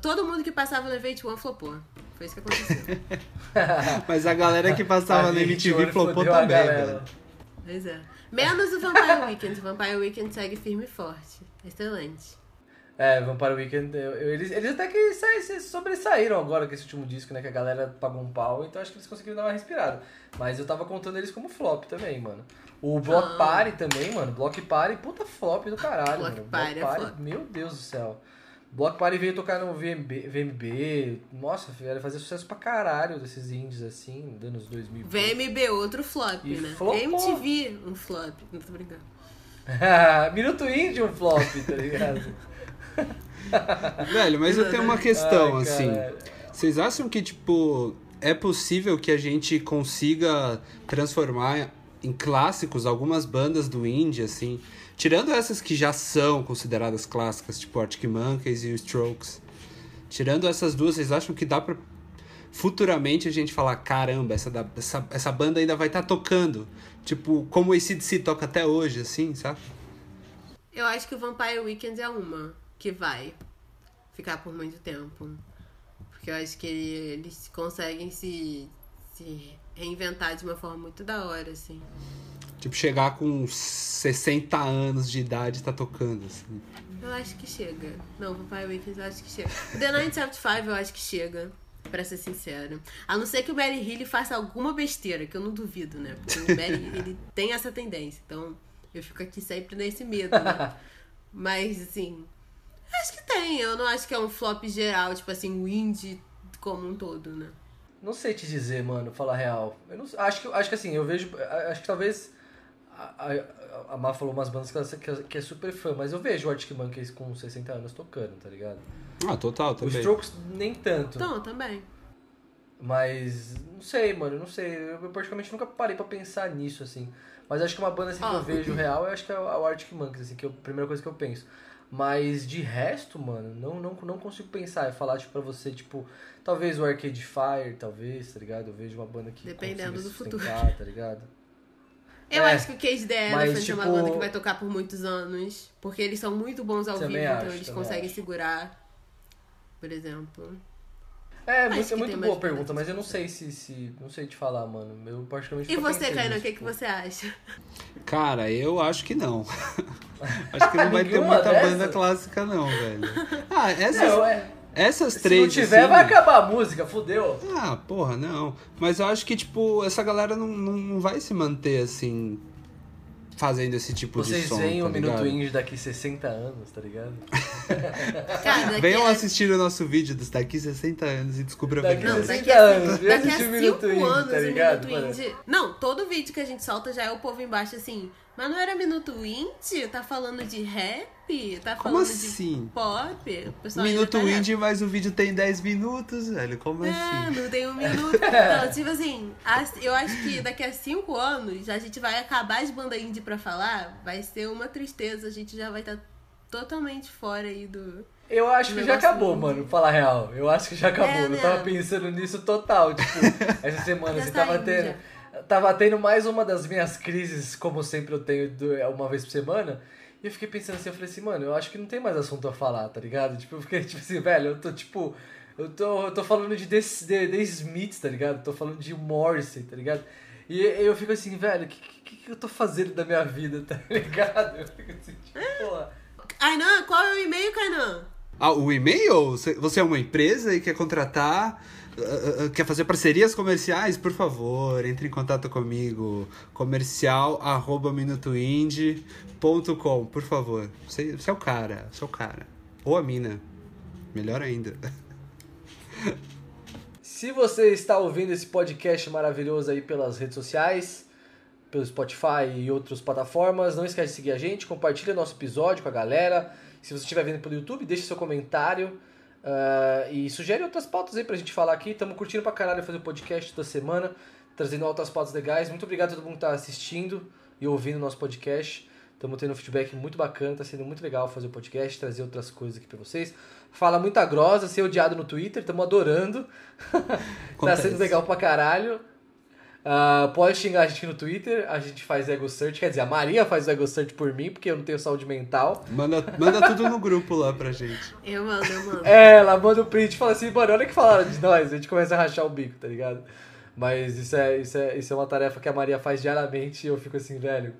Todo mundo que passava no Event One flopou. Foi isso que aconteceu.
Mas a galera que passava na MTV flopou também,
galera.
velho.
pois é. Menos o Vampire Weekend. O Vampire Weekend segue firme e forte. Excelente.
É, Vampire Weekend, eu- eu- eles, eles até que se sobressaíram agora com esse último disco, né? Que a galera pagou um pau, então acho que eles conseguiram dar uma respirada. Mas eu tava contando eles como flop também, mano. O Block
Ah.
Party também, mano. Block Party, puta flop do caralho,
Block
mano.
Party é flop.
meu Deus do céu. Block Party veio tocar no VMB, VMB. Nossa, velho, fazer sucesso pra caralho desses indies assim, dos anos 2000.
VMB, outro flop,
E
né?
flopou.
MTV, um flop. Não tô brincando.
Minuto Indie um flop, tá ligado?
Velho, mas eu tenho uma questão,
Ai,
assim. Vocês acham que, tipo, é possível que a gente consiga transformar em clássicos algumas bandas do indie, assim? Tirando essas que já são consideradas clássicas, tipo Arctic Monkeys e Strokes. Tirando essas duas, vocês acham que dá pra futuramente a gente falar, caramba, essa, da- essa, essa banda ainda vai estar tocando. Tipo, como o ACDC toca até hoje, assim, sabe?
Eu acho que o Vampire Weekend é uma que vai ficar por muito tempo. Porque eu acho que ele- eles conseguem se, se reinventar de uma forma muito da hora, assim.
Tipo, chegar com 60 anos de idade e tá tocando, assim.
Eu acho que chega. Não, Vampire Weekend eu acho que chega. O The 975 eu acho que chega. Pra ser sincero. A não ser que o Mary Hill faça alguma besteira, que eu não duvido, né? Porque o Mary ele tem essa tendência. Então, eu fico aqui sempre nesse medo, né? Mas, assim, acho que tem. Eu não acho que é um flop geral, tipo assim, o indie como um todo, né?
Não sei te dizer, mano, falar real. Eu não, acho, que, acho que assim, eu vejo. Acho que talvez. A, a, a Má falou umas bandas que, ela, que, é- que é super fã, mas eu vejo o Arctic Monkeys com 60 anos tocando, tá ligado?
Ah, total,
Os
também.
Strokes nem tanto.
Então, também.
Mas. Não sei, mano, não sei. Eu praticamente nunca parei pra pensar nisso, assim. Mas acho que uma banda assim que
Ó.
eu vejo real, eu acho que é o Arctic Monkeys, assim, que é a primeira coisa que eu penso. Mas de resto, mano, não, não, não consigo pensar. É falar, tipo, pra você, tipo, talvez o Arcade Fire, talvez, tá ligado? Eu vejo uma banda que.
Dependendo do futuro.
Tá ligado?
Eu
É,
acho que o Cage the
mas,
Elephant é uma
tipo-
banda que vai tocar por muitos anos. Porque eles são muito bons ao vivo,
acho,
então eles conseguem
acho.
segurar. Por exemplo.
É,
que
é muito boa a pergunta, mas eu não sei se, se. Não sei te falar, mano. Eu particularmente
E você, Kainan, o que, que
pô.
você acha?
Cara, eu acho que não. acho que não vai ter muita
dessa?
banda clássica, não, velho. Ah, essas,
Não, é,
essas
se
três.
não tiver,
assim,
vai acabar a música, fudeu.
Ah, porra, não. Mas eu acho que, tipo, essa galera não, não, não vai se manter assim. Fazendo esse tipo de
Vocês
som.
veem
tá
o Minuto? Indie daqui 60 anos, tá ligado?
Cara, daqui
Venham
a-
assistir o nosso vídeo dos daqui 60 anos e descubra a
Daqui
Não,
verdade.
daqui
60
a,
anos, vem
daqui a
assistir o Minuto Indie,
anos
tá ligado,
Minuto
mano?
Indie... Não, todo vídeo que a gente solta já é o povo embaixo assim, mas não era Minuto Indie? Tá falando de rap? Tá
Como
falando
assim?
de pop?
Minuto
tá nessa.
indie, mas o vídeo tem 10 minutos, velho. Como
É,
assim?
não tem um minuto. Então, tipo assim, as- eu acho que daqui a cinco anos a gente vai acabar as bandas indie pra falar, vai ser uma tristeza, a gente já vai estar totalmente fora aí do.
Eu acho que já acabou,
indie.
mano, falar real. Eu acho que já acabou.
É,
eu
né?
tava pensando nisso total, tipo, essa semana
Já
assim, tava tendo. Tava tendo mais uma das minhas crises, como sempre eu tenho do- uma vez por semana. E eu fiquei pensando assim, eu falei assim, mano, eu acho que não tem mais assunto a falar, tá ligado? Tipo, eu fiquei tipo assim, velho, eu tô tipo. Eu tô, eu tô falando de The, The, The Smiths, tá ligado? Tô falando de Morrissey, tá ligado? E eu fico assim, velho, o que, que, que eu tô fazendo da minha vida, tá ligado? Eu fico assim, tipo, porra.
Kainan, qual é o e-mail, Kainan?
Ah, o e-mail? Você- Você é uma empresa e quer contratar, quer fazer parcerias comerciais? Por favor, entre em contato comigo. Comercial arroba por favor. Você, você é o cara, você é o cara. Ou a mina. Melhor ainda.
Se você está ouvindo esse podcast maravilhoso aí pelas redes sociais, pelo Spotify e outras plataformas, não esquece de seguir a gente, compartilha nosso episódio com a galera. Se você estiver vendo pelo YouTube, deixe seu comentário ah, e sugere outras pautas aí pra gente falar aqui. Estamos curtindo pra caralho fazer o podcast toda semana, trazendo outras pautas legais. Muito obrigado a todo mundo que tá assistindo e ouvindo o nosso podcast. Estamos tendo um feedback muito bacana, tá sendo muito legal fazer o podcast, trazer outras coisas aqui pra vocês. Fala muita grosa, ser odiado no Twitter, estamos adorando. tá sendo legal pra caralho. Ah, pode xingar a gente no Twitter, a gente faz ego search, quer dizer, a Maria faz o ego search por mim, porque eu não tenho saúde mental.
Manda, manda tudo no grupo lá pra gente.
Eu mando, eu mando.
É, ela manda o print e fala assim, mano, olha o que falaram de nós, a gente começa a rachar o bico, tá ligado? Mas isso é, isso é, isso é uma tarefa que a Maria faz diariamente e eu fico assim, velho,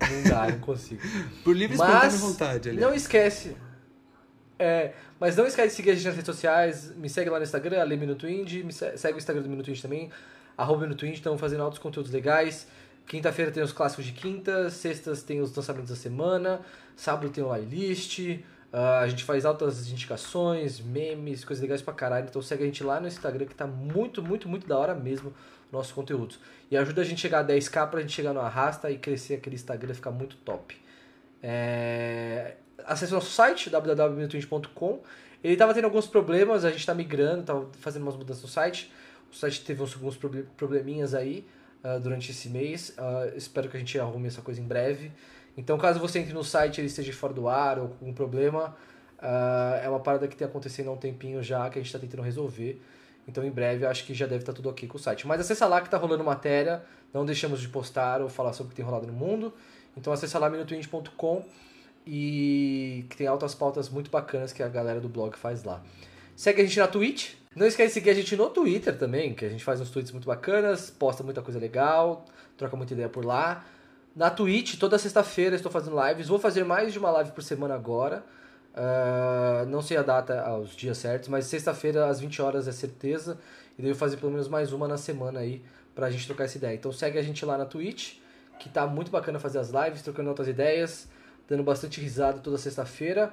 não dá, não consigo.
Por livre
Mas
espontânea vontade, aliás.
não esquece. É, mas não esquece de seguir a gente nas redes sociais. Me segue lá no Instagram, Ale Minuto Indie. Me se- segue o Instagram do Minuto Indie também. Arroba Minuto Indie. Estamos fazendo altos conteúdos legais. Quinta-feira tem os clássicos de quinta. Sextas tem os lançamentos da semana. Sábado tem o playlist. Ah, a gente faz altas indicações, memes, coisas legais pra caralho. Então segue a gente lá no Instagram que tá muito, muito, muito da hora mesmo nosso conteúdo. E ajuda a gente a chegar a 10k pra gente chegar no arrasta e crescer aquele Instagram ficar muito top. É... Acesse nosso site, www.minutoindie.com. Ele tava tendo alguns problemas, a gente tá migrando, tava fazendo umas mudanças no site. O site teve uns- alguns proble- probleminhas aí ah, durante esse mês. Ah, espero que a gente arrume essa coisa em breve. Então, caso você entre no site e ele esteja fora do ar ou com algum problema, ah, é uma parada que tem acontecendo há um tempinho já, que a gente tá tentando resolver. Então em breve acho que já deve estar tudo ok com o site. Mas acessa lá que tá rolando matéria, não deixamos de postar ou falar sobre o que tem rolado no mundo. Então acessa lá minutoindie.com e que tem altas pautas muito bacanas que a galera do blog faz lá. Segue a gente na Twitch. Não esquece de seguir a gente no Twitter também, que a gente faz uns tweets muito bacanas, posta muita coisa legal, troca muita ideia por lá. Na Twitch, toda sexta-feira estou fazendo lives. Vou fazer mais de uma live por semana agora. Uh, não sei a data, os dias certos, mas sexta-feira às 20 horas é certeza. E devo fazer pelo menos mais uma na semana aí pra gente trocar essa ideia. Então segue a gente lá na Twitch, que tá muito bacana fazer as lives, trocando outras ideias, dando bastante risada toda sexta-feira.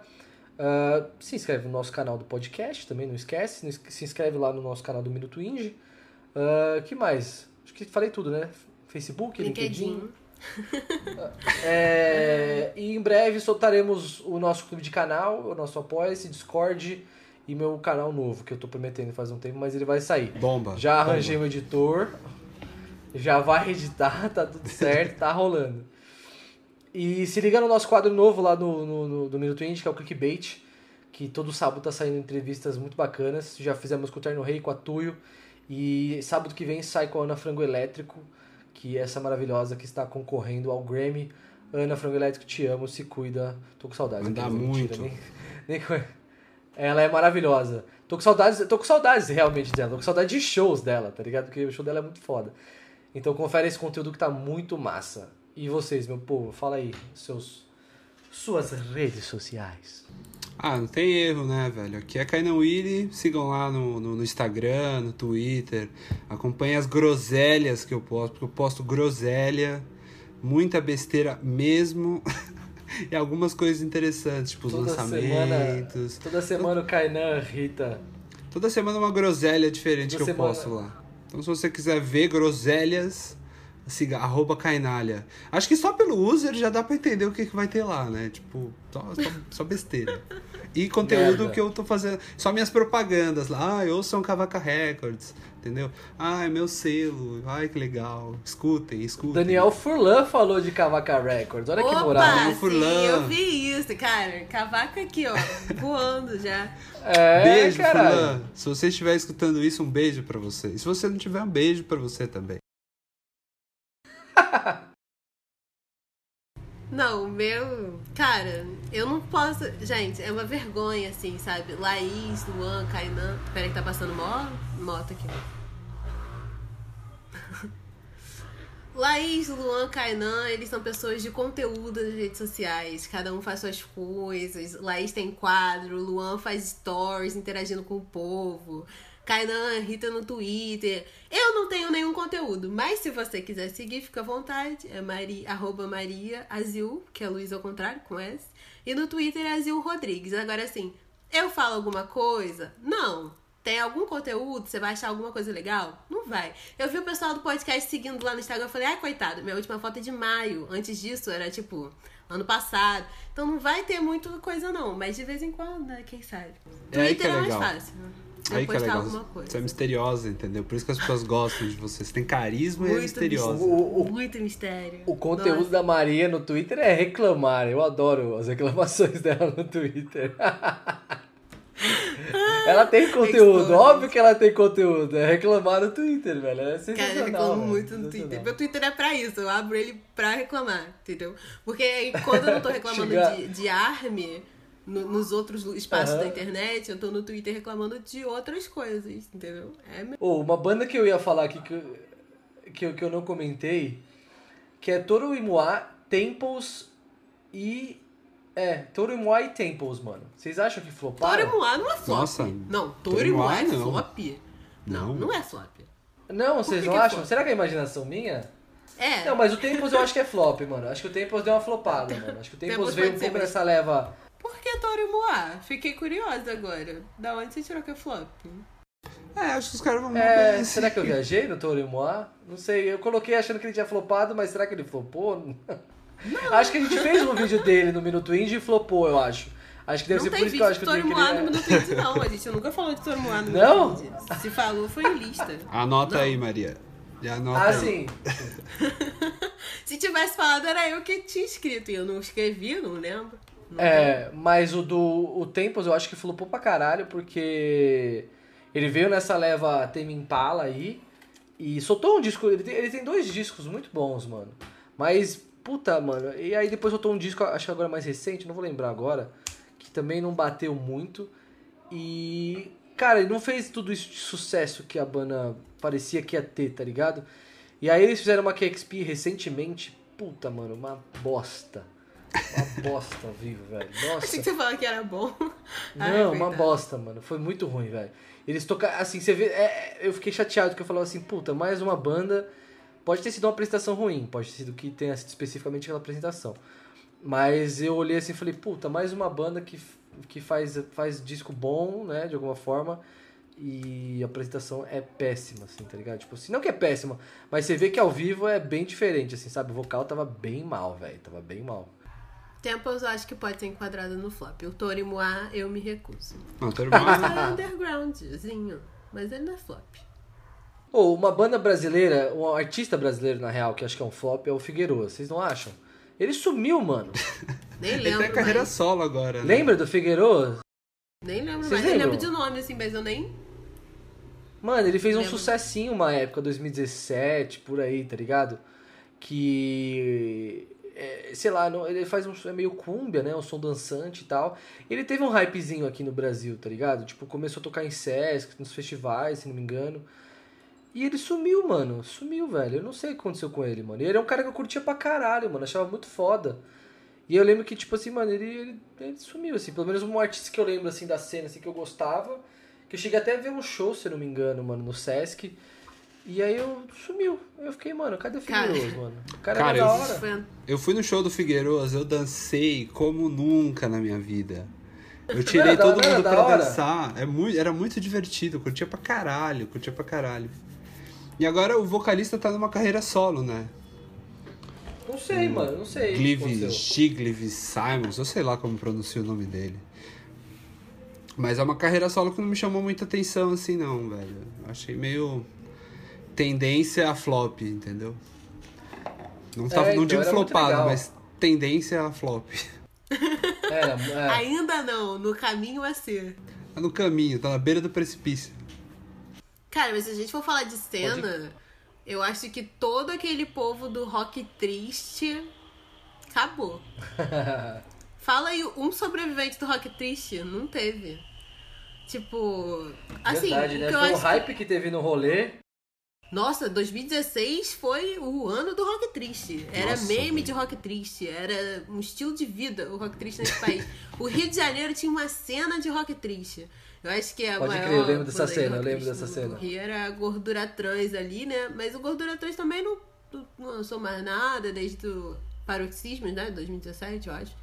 Uh, se inscreve no nosso canal do podcast também, não esquece. Se inscreve lá no nosso canal do Minuto Indie. Uh, que mais? Acho que falei tudo, né? Facebook, LinkedIn. LinkedIn. é, e em breve soltaremos o nosso clube de canal, o nosso apoia-se, Discord e meu canal novo, que eu tô prometendo faz um tempo, mas ele vai sair.
Bomba.
Já arranjei Bomba. um editor, já vai editar, tá tudo certo, tá rolando. E se liga no nosso quadro novo lá no, no, no, do Minuto Indie, que é o Clickbait, que todo sábado tá saindo entrevistas muito bacanas. Já fizemos com o Terno Rei, com a Tuyo. E sábado que vem sai com a Ana Frango Elétrico, que é essa maravilhosa que está concorrendo ao Grammy. Ana Frango Elétrico, te amo, se cuida. Tô com saudades.
Manda muito.
nem, nem... Ela é maravilhosa. Tô com saudades, tô com saudades realmente dela. Tô com saudades de shows dela, tá ligado? Porque o show dela é muito foda. Então confere esse conteúdo que tá muito massa. E vocês, meu povo, fala aí, seus suas redes sociais.
Ah, não tem erro, né, velho? Aqui é Kainan Willy, sigam lá no, no, no, Instagram, no Twitter, acompanhem as groselhas que eu posto, porque eu posto groselha, muita besteira mesmo, e algumas coisas interessantes, tipo os toda lançamentos.
Semana, toda semana o Kainan Rita.
Toda semana uma groselha diferente toda que semana... eu posto lá. Então se você quiser ver groselhas, siga, arroba Cainalha. Acho que só pelo user já dá pra entender o que, que vai ter lá, né? Tipo, só, só, só besteira. E conteúdo Merda. que eu tô fazendo. Só minhas propagandas lá. Ah, eu sou um Cavaca Records. Entendeu? Ah, é meu selo. Ai, que legal. Escutem, escutem.
Daniel Furlan falou de Cavaca Records. Olha
Opa,
que moral.
Daniel Furlan. Sim, eu vi isso, cara. Cavaca aqui, ó. voando já.
É, beijo, caralho. Furlan. Se você estiver escutando isso, um beijo para você. E se você não tiver, um beijo para você também.
Não, meu. Cara, eu não posso. Gente, é uma vergonha, assim, sabe? Laís, Luan, Kainan. Peraí que tá passando mó moto aqui. Laís, Luan, Kainan, eles são pessoas de conteúdo nas redes sociais. Cada um faz suas coisas. Laís tem quadro, Luan faz stories interagindo com o povo. Kainan, Rita no Twitter. Eu não tenho nenhum conteúdo, mas se você quiser seguir, fica à vontade. É Maria, arroba Maria Azil, que é Luiz ao contrário, com S. E no Twitter é Azil Rodrigues. Agora, assim, eu falo alguma coisa? Não. Tem algum conteúdo? Você vai achar alguma coisa legal? Não vai. Eu vi o pessoal do podcast seguindo lá no Instagram. Eu falei, ai, coitado, minha última foto é de maio. Antes disso era tipo ano passado. Então não vai ter muita coisa, não. Mas de vez em quando, né? Quem sabe?
É Twitter é, é
mais fácil.
Aí que é legal. Você é misteriosa, entendeu? Por isso que as pessoas gostam de você. Você tem carisma Muito e é misteriosa.
O, o, Muito mistério.
O conteúdo Nossa. da Maria no Twitter é reclamar. Eu adoro as reclamações dela no Twitter. ela tem conteúdo, óbvio que ela tem conteúdo. É reclamar no Twitter, velho. É sensacional. Cara, eu
reclamo muito no Twitter. Meu Twitter é pra isso, eu abro ele pra reclamar, entendeu? Porque quando eu não tô reclamando de, de arme no, nos outros espaços uhum. da internet, eu tô no Twitter reclamando de outras coisas, entendeu? É
oh, uma banda que eu ia falar aqui que, eu, que, eu, que eu não comentei, que é Toro Imoa, Temples e. É, Toro Imoa e Temples, mano. Vocês acham que floparam?
Toro Imoa não é flop. Nossa, não, Toro Imoa é flop. Não, não, não é flop.
Não, vocês não é acham? É Será que é imaginação minha?
É.
Não, mas o Tempos eu acho que é flop, mano. Acho que o Tempos deu uma flopada, mano. Acho que o Tempos veio um pouco nessa leva
por que Tori Moá? Fiquei curiosa agora. Da onde você tirou que é flop?
É, acho que os caras vão
é, assim. Será que eu viajei no Tori Moá? Não sei, eu coloquei achando que ele tinha flopado, mas será que ele flopou? Não. Acho que a gente fez um vídeo dele no Minuto Indie e flopou, eu acho. Acho que deve
não
ser por isso que eu acho que eu tenho
que... Não no Minuto Indie, não. A gente nunca falou de Tori Moá no
não?
Minuto Indie. Se falou, foi em lista.
Anota
não.
aí, Maria. Já anota
ah,
aí.
sim.
Se tivesse falado, era eu que tinha escrito. E eu não escrevi, não lembro.
É, mas o do o Tempos eu acho que flopou pra caralho, porque Ele veio nessa leva Tame Impala aí e soltou um disco. Ele tem, ele tem dois discos muito bons, mano. Mas, puta, mano. E aí depois soltou um disco, acho que agora mais recente, não vou lembrar agora, que também não bateu muito. E, cara, ele não fez tudo isso de sucesso que a banda parecia que ia ter, tá ligado? E aí eles fizeram uma KXP recentemente. Puta, mano, uma bosta. Uma bosta ao vivo, velho. Nossa.
Achei que você falou que era bom. Ai,
Não, uma
coitado.
bosta, mano. Foi muito ruim, velho. Eles tocaram. Assim, você vê. é, eu fiquei chateado porque eu falava assim, puta, mais uma banda. Pode ter sido uma apresentação ruim, pode ter sido que tenha sido especificamente aquela apresentação. Mas eu olhei assim e falei, puta, mais uma banda que, que faz, faz disco bom, né, de alguma forma. E a apresentação é péssima, assim, tá ligado? Tipo assim, não que é péssima, mas você vê que ao vivo é bem diferente, assim, sabe? O vocal tava bem mal, velho. Tava bem mal.
Temples eu acho que pode ser enquadrado no flop. O Torimuá eu me recuso.
Não.
Mas é undergroundzinho. Mas ele não é flop.
Ou uma banda brasileira, um artista brasileiro, na real, que acho que é um flop, é o Figueroa. Vocês não acham? Ele sumiu, mano.
Nem
Ele
lembro.
tem carreira
mais.
solo agora, né?
Lembra do Figueroa?
Nem lembro
Vocês
mais. Eu lembro
lembram?
de nome, assim, mas eu nem.
Mano, ele fez um
Lembro.
sucessinho uma época, 2017, por aí, tá ligado? Que. É, sei lá, não- ele faz um. É meio cúmbia, né? Um som dançante e tal. Ele teve um hypezinho aqui no Brasil, tá ligado? Tipo, começou a tocar em Sesc, nos festivais, se não me engano. E ele sumiu, mano. Sumiu, velho. Eu não sei o que aconteceu com ele, mano. E ele é um cara que eu curtia pra caralho, mano. Achava muito foda. E eu lembro que, tipo assim, mano, ele, ele, ele sumiu, assim. Pelo menos um artista que eu lembro, assim, da cena, assim, que eu gostava. Que eu cheguei até a ver um show, se eu não me engano, mano, no Sesc. E aí eu sumiu. Eu fiquei, mano, cadê o
Cara.
Figueiredo, mano? O cara,
Cara,
era da
eu-
hora.
Eu fui no show do Figueiroas, eu dancei como nunca na minha vida. Eu tirei todo mundo pra dançar. É muito, era muito divertido, eu curtia pra caralho, curtia pra caralho. E agora o vocalista tá numa carreira solo, né?
Não sei, mano, não sei.
Glive. Stiglitz Simons, eu sei lá como pronuncia o nome dele. Mas é uma carreira solo que não me chamou muita atenção assim não, velho. Eu Achei meio tendência a flop, entendeu? Não, tava,
É,
não
então,
digo flopado, mas tendência a flop.
Era, é.
Ainda não, no caminho a ser.
Tá no caminho, tá na beira do precipício.
Cara, mas se a gente for falar de cena, eu acho que todo aquele povo do rock triste acabou. Fala aí, um sobrevivente do rock triste não teve. Tipo, assim,
Verdade,
o
né?
que eu
Foi o hype que teve no rolê.
Nossa, 2016 foi o ano do rock triste. Era
Nossa,
meme de rock triste, era um estilo de vida o rock triste nesse país. O Rio de Janeiro tinha uma cena de rock triste. Eu acho que a
Pode
maior
crer, eu lembro dessa cena, eu lembro dessa cena.
Rio era a Gordura Trans ali, né? Mas o Gordura Trans também não, não lançou mais nada desde o Paroxismo, né? 2017, eu acho.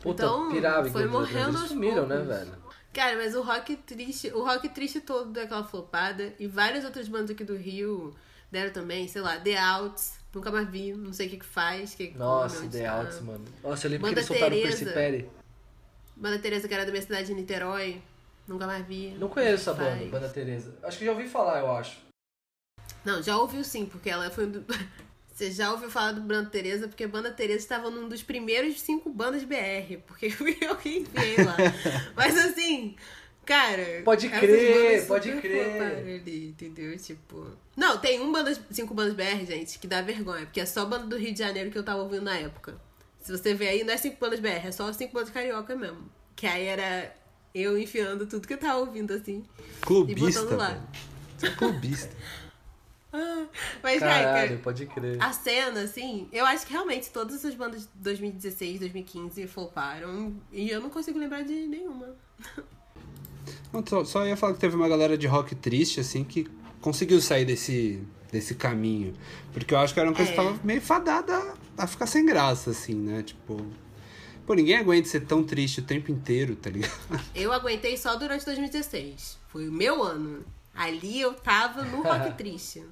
Puta,
Então,
pirava
foi morrendo aos
Eles sumiram, né,
poucos.
velho?
Cara, mas o rock triste, o rock triste todo daquela flopada e várias outras bandas aqui do Rio deram também, sei lá, The Outs, nunca mais vi, não sei o que que faz, que
Nossa,
come,
The
tá.
Outs, mano. Nossa, eu lembro
Banda
que eles soltaram o. Percy Perry.
Banda Teresa, que era da minha cidade de Niterói, nunca mais vi.
Não conheço essa banda, Banda Teresa. Acho que já ouvi falar, eu acho.
Não, já ouviu sim, porque ela foi um. Você já ouviu falar do Banda Teresa, porque a Banda Teresa estava num dos primeiros cinco bandas BR, porque eu que enviei lá. Mas assim, cara.
Pode crer, pode crer.
Ali, entendeu? Tipo. Não, tem um bandas, cinco bandas BR, gente, que dá vergonha, porque é só banda do Rio de Janeiro que eu tava ouvindo na época. Se você ver aí, não é cinco bandas BR, é só cinco bandas carioca mesmo. Que aí era eu enfiando tudo que eu tava ouvindo, assim.
Clubista,
botando lá.
Você é clubista.
Mas, cara,
Caralho, pode crer.
A cena, assim, eu acho que realmente todas essas bandas de 2016, 2015 floparam. E eu não consigo lembrar de nenhuma.
Não, só, só ia falar que teve uma galera de rock triste, assim, que conseguiu sair desse, desse caminho. Porque eu acho que era uma coisa
É.
que tava meio fadada a ficar sem graça, assim, né? Tipo. Pô, ninguém aguenta ser tão triste o tempo inteiro, tá ligado?
Eu aguentei só durante 2016. Foi o meu ano. Ali eu tava no rock triste.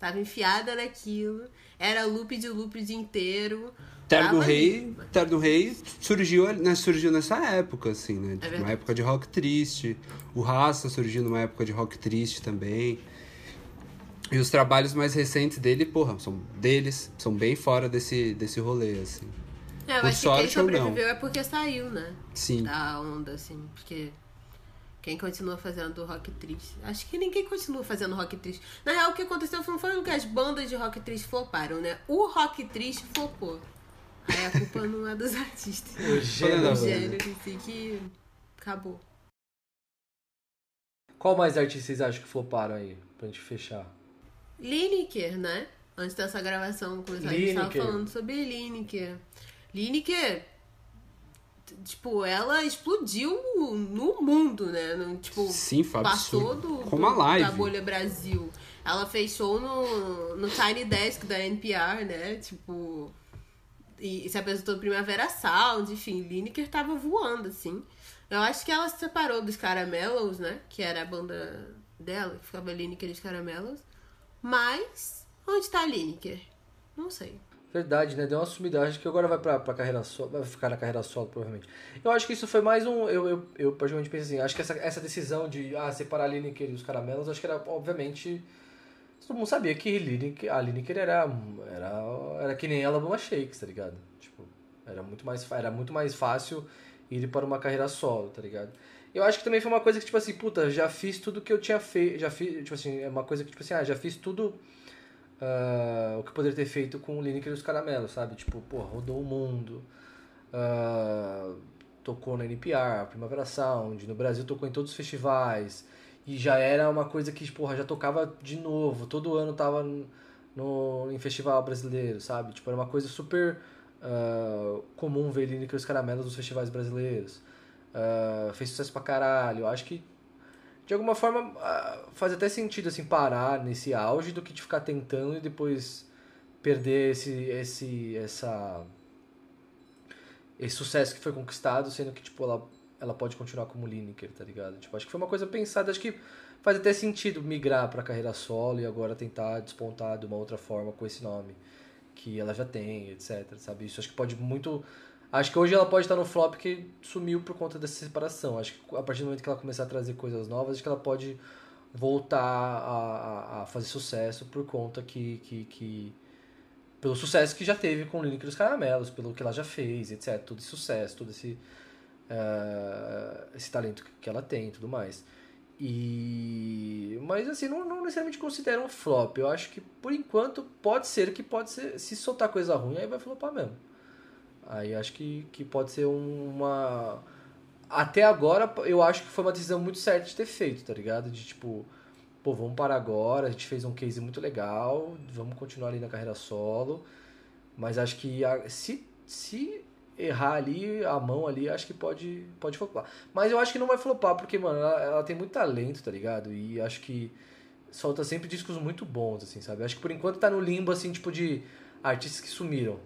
Tava enfiada naquilo. Era loop de loop o dia inteiro.
Terno Rei. Terno Rei surgiu, né, surgiu nessa época, assim, né? Tipo, uma época de rock triste. O Raça surgiu numa época de rock triste também. E os trabalhos mais recentes dele, porra, são deles, são bem fora desse, desse rolê, assim.
É, eu
Por
acho que quem
sorte ou não.
sobreviveu é porque saiu, né?
Sim.
Da onda, assim. Porque Quem continua fazendo rock triste? Acho que ninguém continua fazendo rock triste. Na real, o que aconteceu não foi que as bandas de rock triste floparam, né? O rock triste flopou. Aí a culpa não é dos artistas.
O gênero.
O gênero em si que acabou.
Qual mais artistas vocês acham que floparam aí? Pra gente fechar.
Lineker, né? Antes dessa gravação começar, a gente tava falando sobre Lineker. Lineker, tipo, ela explodiu no mundo, né? No, tipo,
Sim, foi
passou do,
Com
do-
uma live.
da bolha Brasil. Ela fez show no, no Tiny Desk da NPR, né? Tipo. E, e se apresentou no Primavera Sound, enfim, Lineker tava voando, assim. Eu acho que ela se separou dos Caramelos, né? Que era a banda dela, que ficava Lineker e os Caramelos. Mas, onde tá a Lineker? Não sei.
Verdade, né? Deu uma sumida. Acho que agora vai pra, pra carreira solo. Vai ficar na carreira solo, provavelmente. Eu acho que isso foi mais um. Eu, eu, eu particularmente penso assim. Acho que essa, essa decisão de ah, separar a Lineker e os caramelos, acho que era, obviamente. Todo mundo sabia que Lineker, a Lineker era, era. Era que nem ela Bomba Shakes, tá ligado? Tipo, era muito mais, era muito mais fácil ir para uma carreira solo, tá ligado? Eu acho que também foi uma coisa que, tipo assim, puta, já fiz tudo que eu tinha feito. Já fiz, tipo assim, é uma coisa que, tipo assim, ah, já fiz tudo ah, o que poderia ter feito com o Lineker e os caramelos, sabe? Tipo, pô, rodou o mundo. ah, tocou na NPR, Primavera Sound, no Brasil tocou em todos os festivais. E já era uma coisa que, porra, já tocava de novo. Todo ano tava no, em festival brasileiro, sabe? Tipo, era uma coisa super ah, comum ver Lineker e os caramelos nos festivais brasileiros. Ah, fez sucesso pra caralho. Acho que de alguma forma ah, faz até sentido assim parar nesse auge do que de ficar tentando e depois perder esse esse essa esse sucesso que foi conquistado, sendo que tipo ela ela pode continuar como Lineker, tá ligado? Tipo, acho que foi uma coisa pensada, acho que faz até sentido migrar pra carreira solo e agora tentar despontar de uma outra forma com esse nome que ela já tem, etc, sabe? Isso acho que pode muito Acho que hoje ela pode estar no flop que sumiu por conta dessa separação. Acho que a partir do momento que ela começar a trazer coisas novas, acho que ela pode voltar a, a- fazer sucesso por conta que, que, que- pelo sucesso que já teve com o Lineker e os Caramelos, pelo que ela já fez, etc. Todo esse sucesso, todo esse, eh, esse talento que ela tem e tudo mais. E mas assim, não, não necessariamente considero um flop. Eu acho que por enquanto pode ser que pode ser se soltar coisa ruim aí vai flopar mesmo. Aí acho que, que pode ser uma. Até agora, eu acho que foi uma decisão muito certa de ter feito, tá ligado? De tipo, pô, vamos parar agora, a gente fez um case muito legal, vamos continuar ali na carreira solo. Mas acho que se, se errar ali, a mão ali, acho que pode, pode flopar. Mas eu acho que não vai flopar, porque, mano, ela, ela tem muito talento, tá ligado? E acho que solta sempre discos muito bons, assim, sabe? Acho que por enquanto tá no limbo, assim, tipo, de artistas que sumiram.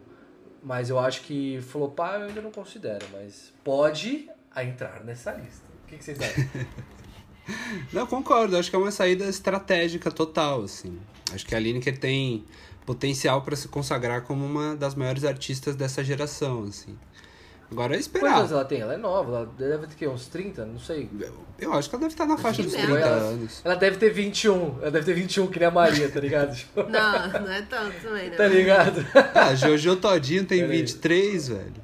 Mas eu acho que flopar eu ainda não considero, mas pode entrar nessa lista. O que, que vocês acham?
Não, concordo. Acho que é uma saída estratégica total, assim. Acho que a Lineker tem potencial para se consagrar como uma das maiores artistas dessa geração, assim. Agora é
Quantos
esperar.
anos ela tem? Ela é nova, ela deve ter que, uns 30? Não sei.
Eu acho que ela deve estar na faixa
que
dos
merda.
30
Ela-
anos.
Ela deve ter 21. Ela deve ter 21, que nem a Maria, tá ligado? Tipo,
Não, não é tanto também, né?
tá ligado?
Ah, Jojo Todinho tem
Pera aí.
23, velho.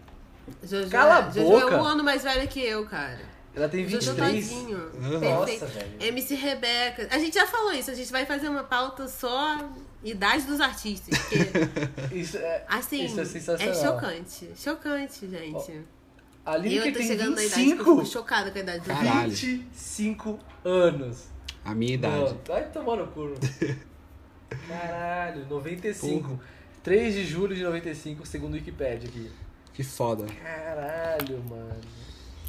Jojo,
Cala a
Jojo
boca.
é um ano mais velha que eu, cara.
Ela tem
Jojo
23.
todinho.
Nossa,
velho.
MC Rebeca. A gente já falou isso, a gente vai fazer uma pauta só idade dos artistas. Porque,
Isso é,
assim,
isso é
é
sensacional.
chocante. Chocante, gente.
A
eu
Lineker
tô
tem
chegando na idade que eu
25.
fico chocada com a idade do
Caralho.
25 anos.
A minha idade.
Pô, vai tomar no cu. Caralho, 95. 3 de julho de 95, segundo o Wikipedia aqui.
Que foda.
Caralho, mano.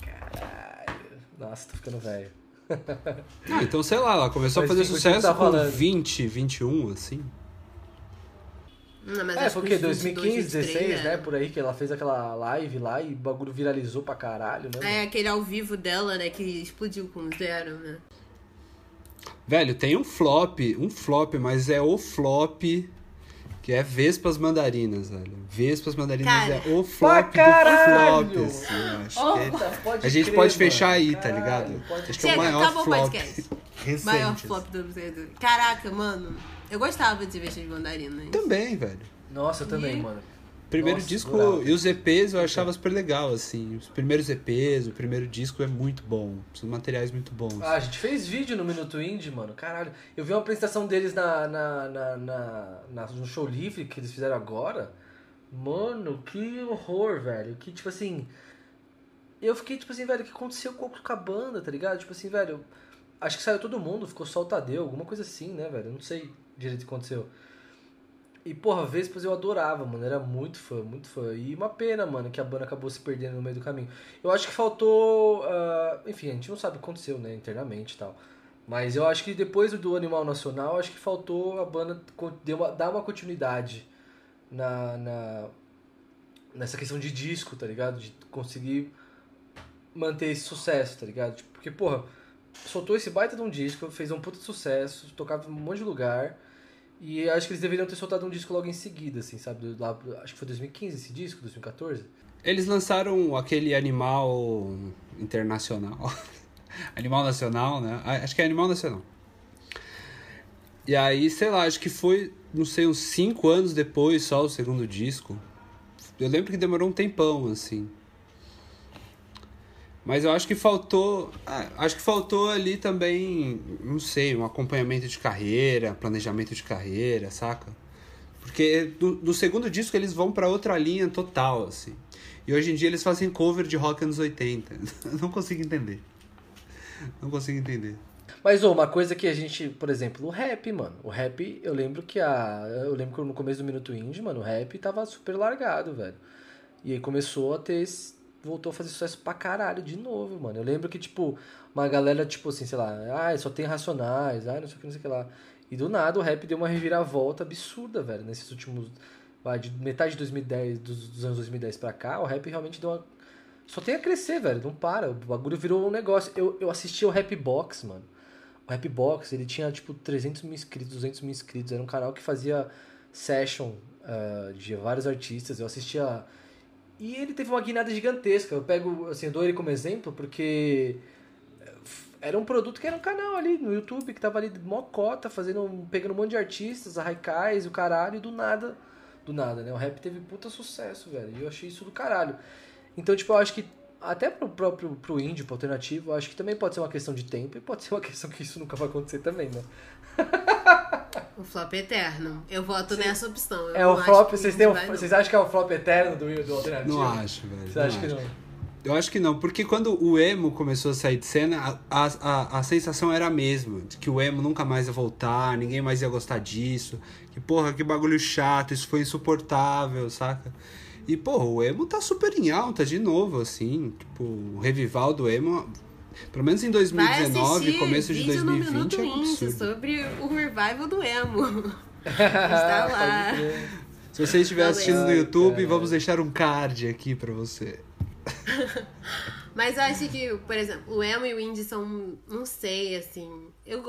Caralho. Nossa, tô ficando velho.
Ah, então sei lá, ela começou
Mas
a fazer
você
sucesso
tá
com
falando.
20, 21, assim.
Não, mas
É,
acho
foi o
que
quê?
uns 22,
2015, 16,
23,
né? Por aí que ela fez aquela live lá e o bagulho viralizou pra caralho, né?
É, aquele ao vivo dela, né, que explodiu com zero, né?
Velho, tem um flop, um flop, mas é o flop que é Vespas Mandarinas, velho. Vespas Mandarinas
Cara,
é o flop do flop, assim, eu acho
Oh,
que é- A gente
crer,
pode
mano.
fechar aí, tá
Caralho,
ligado?
pode
Acho que é o maior
acabou o
flop
podcast.
recente.
Maior flop do Caraca, mano. Eu gostava de Vestas de Mandarina. hein?
Também, velho.
Nossa, eu também,
E-
mano.
primeiro
Nossa,
disco
adorava.
e os EPs eu achava super legal, assim. Os primeiros EPs, o primeiro disco é muito bom. São materiais muito bons.
Ah, a gente fez vídeo no Minuto Indie, mano. Caralho. Eu vi uma apresentação deles na, na, na, na, na- no show livre que eles fizeram agora. Mano, que horror, velho. Que, tipo assim. Eu fiquei, tipo assim, velho, o que aconteceu com com a banda, tá ligado? Tipo assim, velho. Acho que saiu todo mundo, ficou só o Tadeu, alguma coisa assim, né, velho? Eu não sei direito que aconteceu. E, porra, Vespas eu adorava, mano. Era muito fã, muito fã. E uma pena, mano, que a banda acabou se perdendo no meio do caminho. Eu acho que faltou. ah, enfim, a gente não sabe o que aconteceu, né, internamente e tal. Mas eu acho que depois do Animal Nacional, acho que faltou a banda uma- dar uma continuidade na, na- nessa questão de disco, tá ligado? De conseguir manter esse sucesso, tá ligado? Tipo, porque, porra, soltou esse baita de um disco, fez um puta sucesso, tocava em um monte de lugar. E acho que eles deveriam ter soltado um disco logo em seguida, assim, sabe? Lá, acho que foi 2015 esse disco, 2014.
Eles lançaram aquele Animal Internacional. Animal Nacional, né? Acho que é Animal Nacional. E aí, sei lá, acho que foi, não sei, uns 5 anos depois só o segundo disco. Eu lembro que demorou um tempão, assim. Mas eu acho que faltou. ah, acho que faltou ali também, não sei, um acompanhamento de carreira, planejamento de carreira, saca? Porque do, do segundo disco eles vão pra outra linha total, assim. E hoje em dia eles fazem cover de rock anos 80. Eu não consigo entender. Não consigo entender.
Mas ô, uma coisa que a gente, por exemplo, o rap, mano. O rap, eu lembro que a. Eu lembro que no começo do Minuto Indie, mano, o rap tava super largado, velho. E aí começou a ter. esse- Voltou a fazer sucesso pra caralho de novo, mano. Eu lembro que, tipo, uma galera, tipo assim, sei lá, ah, só tem racionais, ah, não sei o que, não sei o que lá. E do nada o rap deu uma reviravolta absurda, velho, nesses últimos. Vai, de metade de 2010, dos, dos anos 2010 pra cá, o rap realmente deu uma. Só tem a crescer, velho, não para. O bagulho virou um negócio. Eu, eu assisti o Rap Box, mano. O Rap Box, ele tinha tipo 300 mil inscritos, 200 mil inscritos. Era um canal que fazia session ah, de vários artistas. Eu assistia. E ele teve uma guinada gigantesca. Eu pego, assim, eu dou ele como exemplo porque era um produto que era um canal ali no YouTube que tava ali mocota, fazendo, pegando um monte de artistas, a Raikais, o caralho, e do nada, do nada, né? O rap teve puta sucesso, velho. E eu achei isso do caralho. Então, tipo, eu acho que até pro próprio pro indie, pro alternativo, eu acho que também pode ser uma questão de tempo e pode ser uma questão que isso nunca vai acontecer também, né?
O flop eterno. Eu voto nessa opção. Eu
É o flop, vocês, têm um- vocês acham que é o flop eterno do, do alternativo?
Não acho, velho.
Você
não
acha que
acho.
não?
Eu acho que não, porque quando o emo começou a sair de cena, a, a, a sensação era a mesma, de que o emo nunca mais ia voltar, ninguém mais ia gostar disso, que porra, que bagulho chato, isso foi insuportável, saca? E, porra, o emo tá super em alta de novo, assim, tipo, o revival do emo, pelo menos em
Vai
2019,
assistir
começo de
vídeo no
2020,
Minuto
é um absurdo.
sobre o revival do emo. Está lá.
Se você estiver
Valeu.
assistindo no YouTube,
caralho.
vamos deixar um card aqui pra você.
Mas eu acho que, por exemplo, o emo e o indie são, não sei, assim. Eu,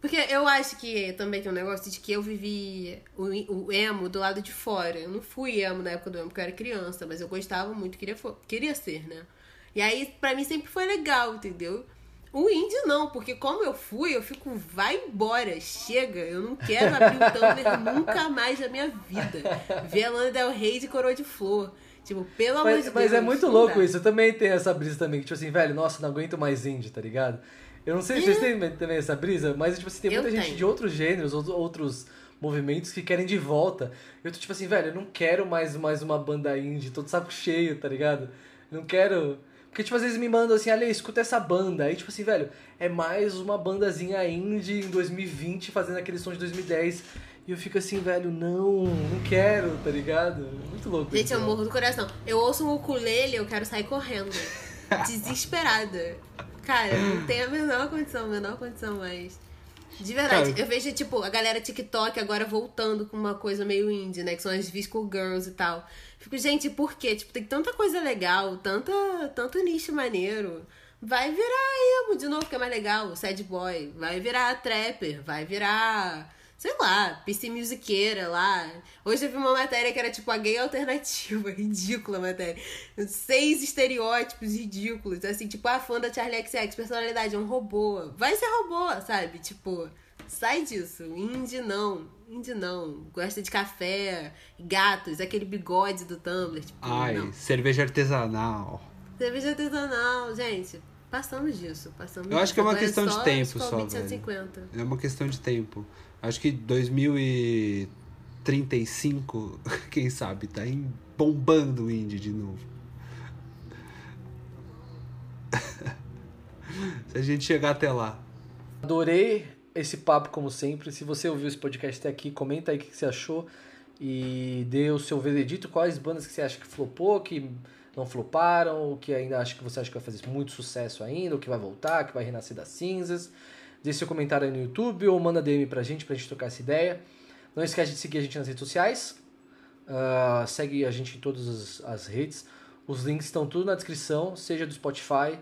porque eu acho que também tem um negócio de que eu vivi o, o emo do lado de fora. Eu não fui emo na época do emo, porque eu era criança, mas eu gostava muito, queria, queria ser, né? E aí, pra mim, sempre foi legal, entendeu? O indie não, porque como eu fui, eu fico, vai embora, chega, eu não quero abrir o Tumblr nunca mais na minha vida. Ver a Lana Del Rey de coroa de flor. Tipo, pelo amor de
Mas,
Deus.
mas é muito louco
dá.
isso. Eu também tenho essa brisa também, que tipo assim, velho, nossa, não aguento mais indie, tá ligado? Eu não sei se vocês têm também essa brisa, mas tipo assim, tem
Eu
muita gente
tenho.
de outros gêneros, outros- movimentos que querem de volta. Eu tô tipo assim, velho, eu não quero mais, mais uma banda indie, tô de saco cheio, tá ligado? Eu não quero. Porque, tipo, às vezes me mandam assim, Ale, escuta essa banda. Aí, tipo assim, velho, é mais uma bandazinha indie em 2020 fazendo aquele som de 2010. E eu fico assim, velho, não, não quero, tá ligado? Muito louco
Gente,
isso,
eu
né?
morro do coração. Eu ouço um ukulele, eu quero sair correndo. Desesperada. Cara, não tem a menor condição, a menor condição mais. De verdade,
Cara.
eu vejo, tipo, a galera TikTok agora voltando com uma coisa meio indie, né? Que são as Visco Girls e tal. Fico, gente, por quê? Tipo, tem tanta coisa legal, tanta, tanto nicho maneiro. Vai virar emo de novo, que é mais legal. Sad boy. Vai virar trapper. Vai virar sei lá, PC musiqueira lá. Hoje eu vi uma matéria que era tipo a gay alternativa, ridícula a matéria. Seis estereótipos ridículos, assim, tipo a fã da Charlie XX, personalidade, é um robô. Vai ser robô, sabe? Tipo, Sai disso. Indie não. Indie não. Gosta de café, gatos, aquele bigode do Tumblr. Tipo,
Ai,
não.
cerveja artesanal.
Cerveja artesanal, gente. Passamos disso. Passamos
Eu acho
disso.
que é uma
Agora
questão de
só
tempo
Skol
só,
2750.
É uma questão de tempo. Acho que 2035, quem sabe, tá em- bombando o indie de novo. Se a gente chegar até lá.
Adorei esse papo, como sempre. Se você ouviu esse podcast até aqui, comenta aí o que você achou e dê o seu veredito. Quais bandas que você acha que flopou, que não floparam, ou que ainda acha que você acha que vai fazer muito sucesso ainda, ou que vai voltar, que vai renascer das cinzas. Deixe seu comentário aí no YouTube ou manda DM pra gente, pra gente trocar essa ideia. Não esquece de seguir a gente nas redes sociais. Ah, segue a gente em todas as, as redes. Os links estão tudo na descrição, seja do Spotify,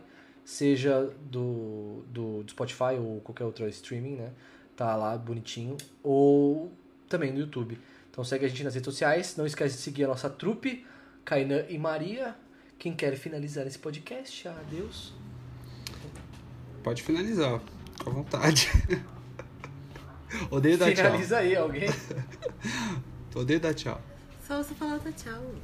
seja do, do, do Spotify ou qualquer outro streaming, né? Tá lá bonitinho. Ou também no YouTube. Então segue a gente nas redes sociais. Não esquece de seguir a nossa trupe, Kainan e Maria. Quem quer finalizar esse podcast? Adeus.
Pode finalizar, fica à vontade. Odeio dar tchau.
Finaliza aí, alguém.
Odeio dar tchau.
Só você falar tá tchau.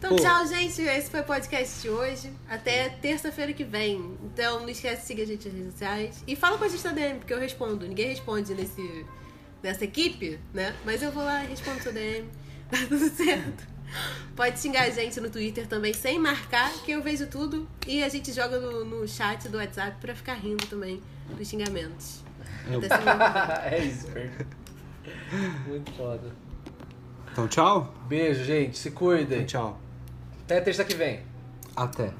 Então,
Pô.
tchau, gente. Esse foi o podcast de hoje. Até terça-feira que vem. Então, não esquece de seguir a gente nas redes sociais. E fala com a gente na DM, porque eu respondo. Ninguém responde nesse, nessa equipe, né? Mas eu vou lá e respondo seu DM. Tá tudo certo. Pode xingar a gente no Twitter também, sem marcar, que eu vejo tudo. E a gente joga no, no chat do WhatsApp pra ficar rindo também dos xingamentos.
É isso. Muito foda.
Então, tchau?
Beijo, gente. Se cuidem.
Então, tchau.
Até terça que vem.
Até.